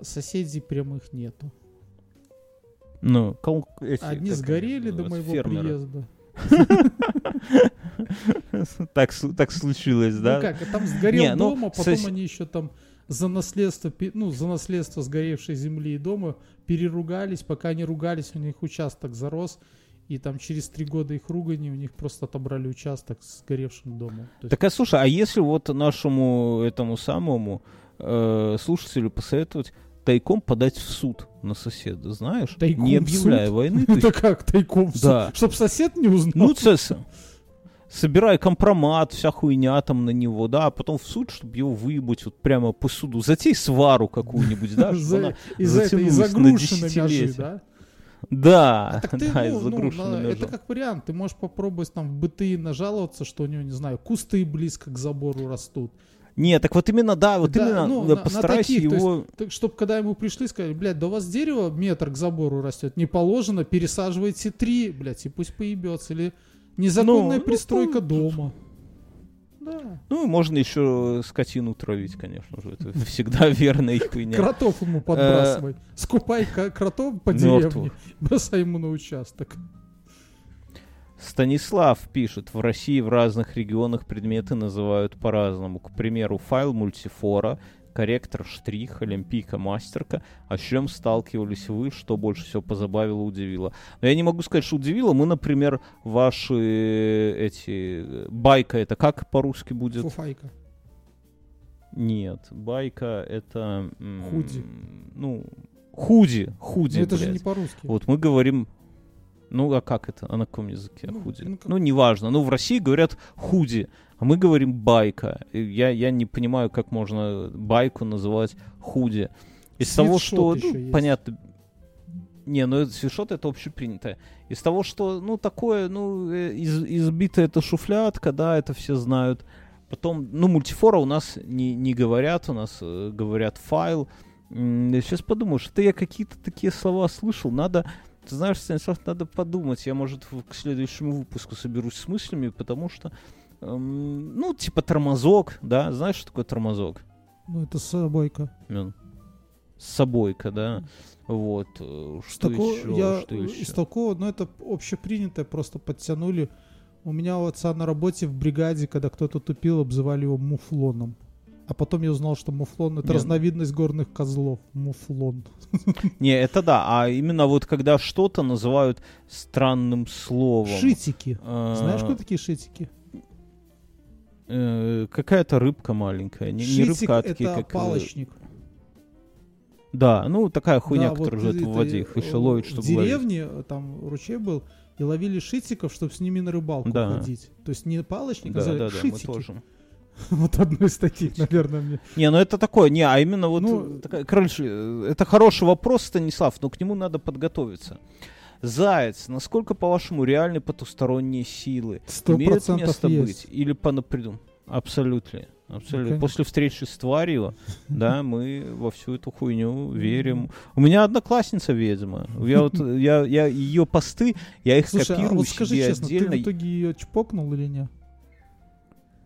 соседей прямых нету. Ну, кол- эти, Одни как сгорели до моего фермеры. приезда. так, так случилось, да? Ну как, там сгорел Не, ну, дом, а потом сос- они еще там за наследство, ну, за наследство сгоревшей земли и дома переругались, пока они ругались, у них участок зарос, и там через три года их ругани у них просто отобрали участок с сгоревшим домом. Есть Так а слушай, а если вот нашему этому самому э, слушателю посоветовать тайком подать в суд на соседа, знаешь? Тайком не в объявляя суд? войны. Это как тайком? Да. Чтоб сосед не узнал? Ну, це с- собирай компромат, вся хуйня там на него, да, а потом в суд, чтобы его выебать вот прямо по суду. Затей свару какую-нибудь, да, чтобы она затянулась на десятилетия. да? Да, А так ты, да, ну, из-за ну, на- на это как вариант. Ты можешь попробовать там в БТИ нажаловаться, что у него, не знаю, кусты близко к забору растут. Не, так вот именно, да, вот Да, именно ну, да, на- на постарайся таких, то есть его... Так, чтобы когда ему пришли, сказали, блядь, да у вас дерево метр к забору растет, не положено, пересаживайте три, блядь, и пусть поебется. Или незаконная Ну, ну, пристройка ну, дома. Да. Ну, можно еще скотину травить, конечно же. Это всегда верная хуйня. Кротов ему подбрасывай. Скупай кротов по деревне, бросай ему на участок. Станислав пишет, в России в разных регионах предметы называют по-разному. К примеру, файл мультифора, корректор штрих, олимпийка, мастерка. А с чем сталкивались вы, что больше всего позабавило, удивило? Но я не могу сказать, что удивило. Мы, например, ваши эти... Байка это как по-русски будет? Фуфайка. Нет, байка это... Худи. Ну, худи, худи, Но это же блядь. не по-русски. Вот мы говорим... Ну, а как это? А на каком языке Ну, худи? ну, как- Ну, неважно. Ну, в России говорят худи, а мы говорим байка. Я, я не понимаю, как можно байку называть худи. Из того, что... Ну, есть. понятно. Не, ну это свитшот это общепринятое. Из того, что, ну, такое, ну, э, из, избитая это шуфлятка, да, это все знают. Потом, ну, мультифора у нас не, не говорят, у нас э, говорят файл. сейчас подумаю, что я какие-то такие слова слышал. Надо, ты знаешь, Станислав, надо подумать. Я, может, к следующему выпуску соберусь с мыслями, потому что, эм, ну, типа тормозок, да, знаешь, что такое тормозок? Ну, это собойка. Мин? Собойка, да. Вот. э, Что такого- еще? я что из еще? такого, ну это общепринятое, просто подтянули. У меня у отца на работе в бригаде, когда кто-то тупил, обзывали его муфлоном. А потом я узнал, что муфлон это Не, ну- разновидность горных козлов. Муфлон. Не, это да. А именно вот когда что-то называют странным словом. Шитики. э, Знаешь, кто такие шитики? э, Какая-то рыбка маленькая. Не, рыбка, а такие это как... э, палочник. Да, ну такая хуйня, Да, вот которая живет в воде. Их еще ловит, В чтобы ловить. деревне, э, там ручей был, и ловили шитиков, чтобы с ними на рыбалку Да. ходить. То есть не палочник, а Да, звали да, да, мы шитики. тоже. Вот одно из таких, наверное, мне. Не, ну это такое, не, а именно вот, Ну- такая- короче, э, это хороший вопрос, Станислав, но к нему надо подготовиться. Заяц, насколько, по-вашему, реальны потусторонние силы? Сто Имеют процентов место есть. быть? Или понапридум? Абсолютно. Абсолютно. конечно. После встречи с тварью, да, мы во всю эту хуйню верим. У меня одноклассница ведьма. Я вот, я, я ее посты, я их Слушай, а копирую вот скажи себе честно, отдельно. ты в итоге ее чпокнул или нет?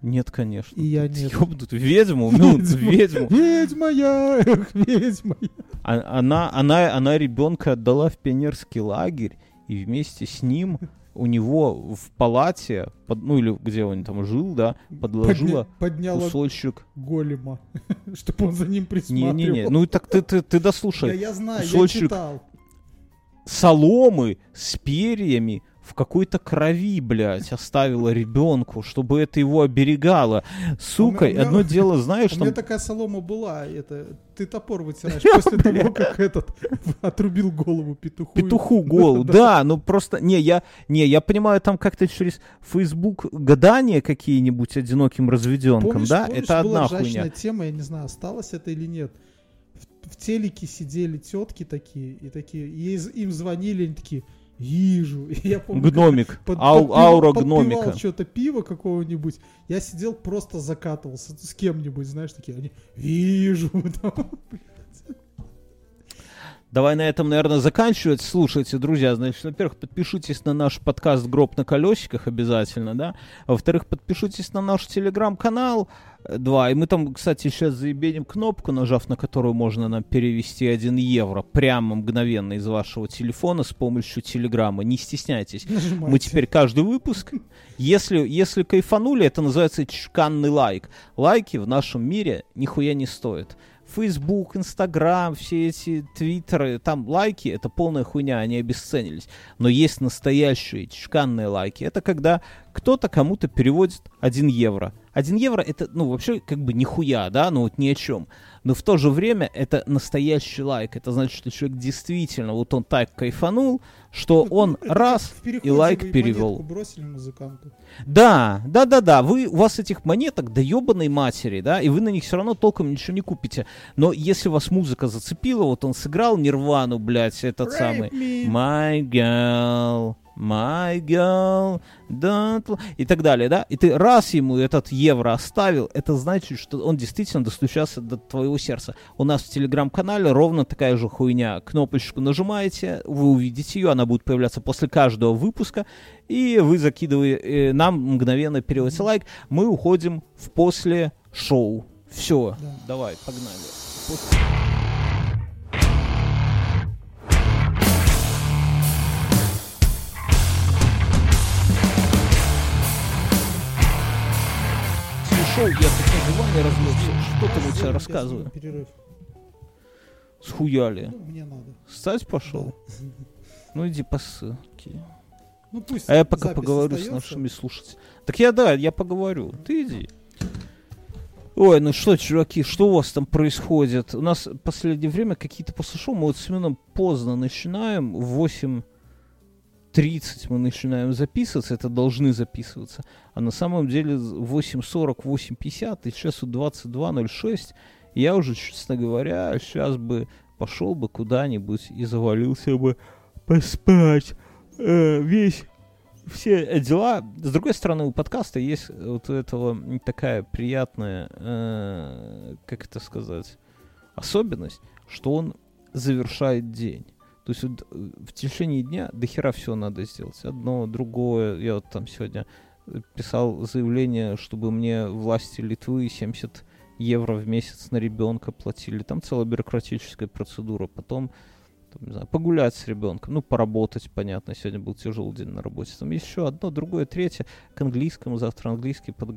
Нет, конечно. И я Ты нет. ёбнутый. Ведьму, ну, Ведьму. Ведьма я, эх, ведьма я. А- Она, она, она ребенка отдала в пионерский лагерь, и вместе с ним у него в палате, под- ну или где он там жил, да, подложила Подня- кусочек. голема, чтобы он за ним присматривал. Не-не-не, ну так ты, ты, ты Да дослушай. я знаю, я кусочек читал. Соломы с перьями в какой-то крови, блядь, оставила ребенку, чтобы это его оберегало. Сука, у меня- одно дело, знаешь, У там меня такая солома была, это, ты топор вытираешь после того, как этот отрубил голову петуху. Петуху голову, да, ну просто, не, я, не, я понимаю, там как-то через Facebook гадания какие-нибудь одиноким разведенкам, Помнишь, да, это одна хуйня. тема, я не знаю, осталось это или нет. В, телеке сидели тетки такие, и такие, и им звонили, они такие, вижу. И я помню, Гномик, под- ау- подпевал- аура гномика. что-то пиво какого-нибудь. Я сидел, просто закатывался с кем-нибудь, знаешь, такие, они, вижу. там. Давай на этом, наверное, заканчивать. Слушайте, друзья, значит, во-первых, подпишитесь на наш подкаст «Гроб на колесиках» обязательно, да. А во-вторых, подпишитесь на наш телеграм-канал. Два. И мы там, кстати, сейчас заебеним кнопку, нажав на которую можно нам перевести 1 евро прямо мгновенно из вашего телефона с помощью телеграмма. Не стесняйтесь. Нажимайте. Мы теперь каждый выпуск, если, если кайфанули, это называется чканный лайк. Лайки в нашем мире нихуя не стоят. Facebook, Instagram, все эти твиттеры, там лайки, это полная хуйня, они обесценились. Но есть настоящие чканные лайки. Это когда кто-то кому-то переводит 1 евро. 1 евро это, ну, вообще как бы нихуя, да, ну вот ни о чем. Но в то же время это настоящий лайк. Это значит, что человек действительно, вот он так кайфанул, что Это- он это раз и лайк перевел. бросили музыканту. Да, да, да, да. Вы, у вас этих монеток до ебаной матери, да, и вы на них все равно толком ничего не купите. Но если вас музыка зацепила, вот он сыграл Нирвану, блядь, этот Rape самый me. My Girl, My girl, don't... pl-» И так далее, да? И ты раз ему этот евро оставил, это значит, что он действительно достучался до твоего сердца. У нас в телеграм-канале ровно такая же хуйня. Кнопочку нажимаете, вы увидите ее, она будет появляться после каждого выпуска, и вы закидываете, э, нам мгновенно переводите лайк, мы уходим в после шоу. Все, Да. давай, погнали. После- Шоу, я такое желание разлился. Что там у тебя рассказываю? Перерыв. Схуяли. Ну, мне надо. Стать пошел? Ну иди по ссылке. Ну пусть. А я пока поговорю с остается. нашими слушателями. Так я да, я поговорю. Ты иди. Ой, ну что, чуваки, что у вас там происходит? У нас в последнее время какие-то после шоу, мы вот с Семеном поздно начинаем, в 8.30 мы начинаем записываться, это должны записываться, а на самом деле 8.40, 8.50, и сейчас вот 22.06, и я уже, честно говоря, сейчас бы пошел бы куда-нибудь и завалился бы поспать э, весь все дела. С другой стороны, у подкаста есть вот у этого такая приятная, э, как это сказать, особенность, что он завершает день. То есть вот, э, в течение дня до хера все надо сделать. Одно, другое. Я вот там сегодня э, писал заявление, чтобы мне власти Литвы 70 евро в месяц на ребенка платили. Там целая бюрократическая процедура. Потом там, не знаю, погулять с ребенком, ну, поработать, понятно, сегодня был тяжелый день на работе. Там еще одно, другое, третье, к английскому, завтра английский подготовить.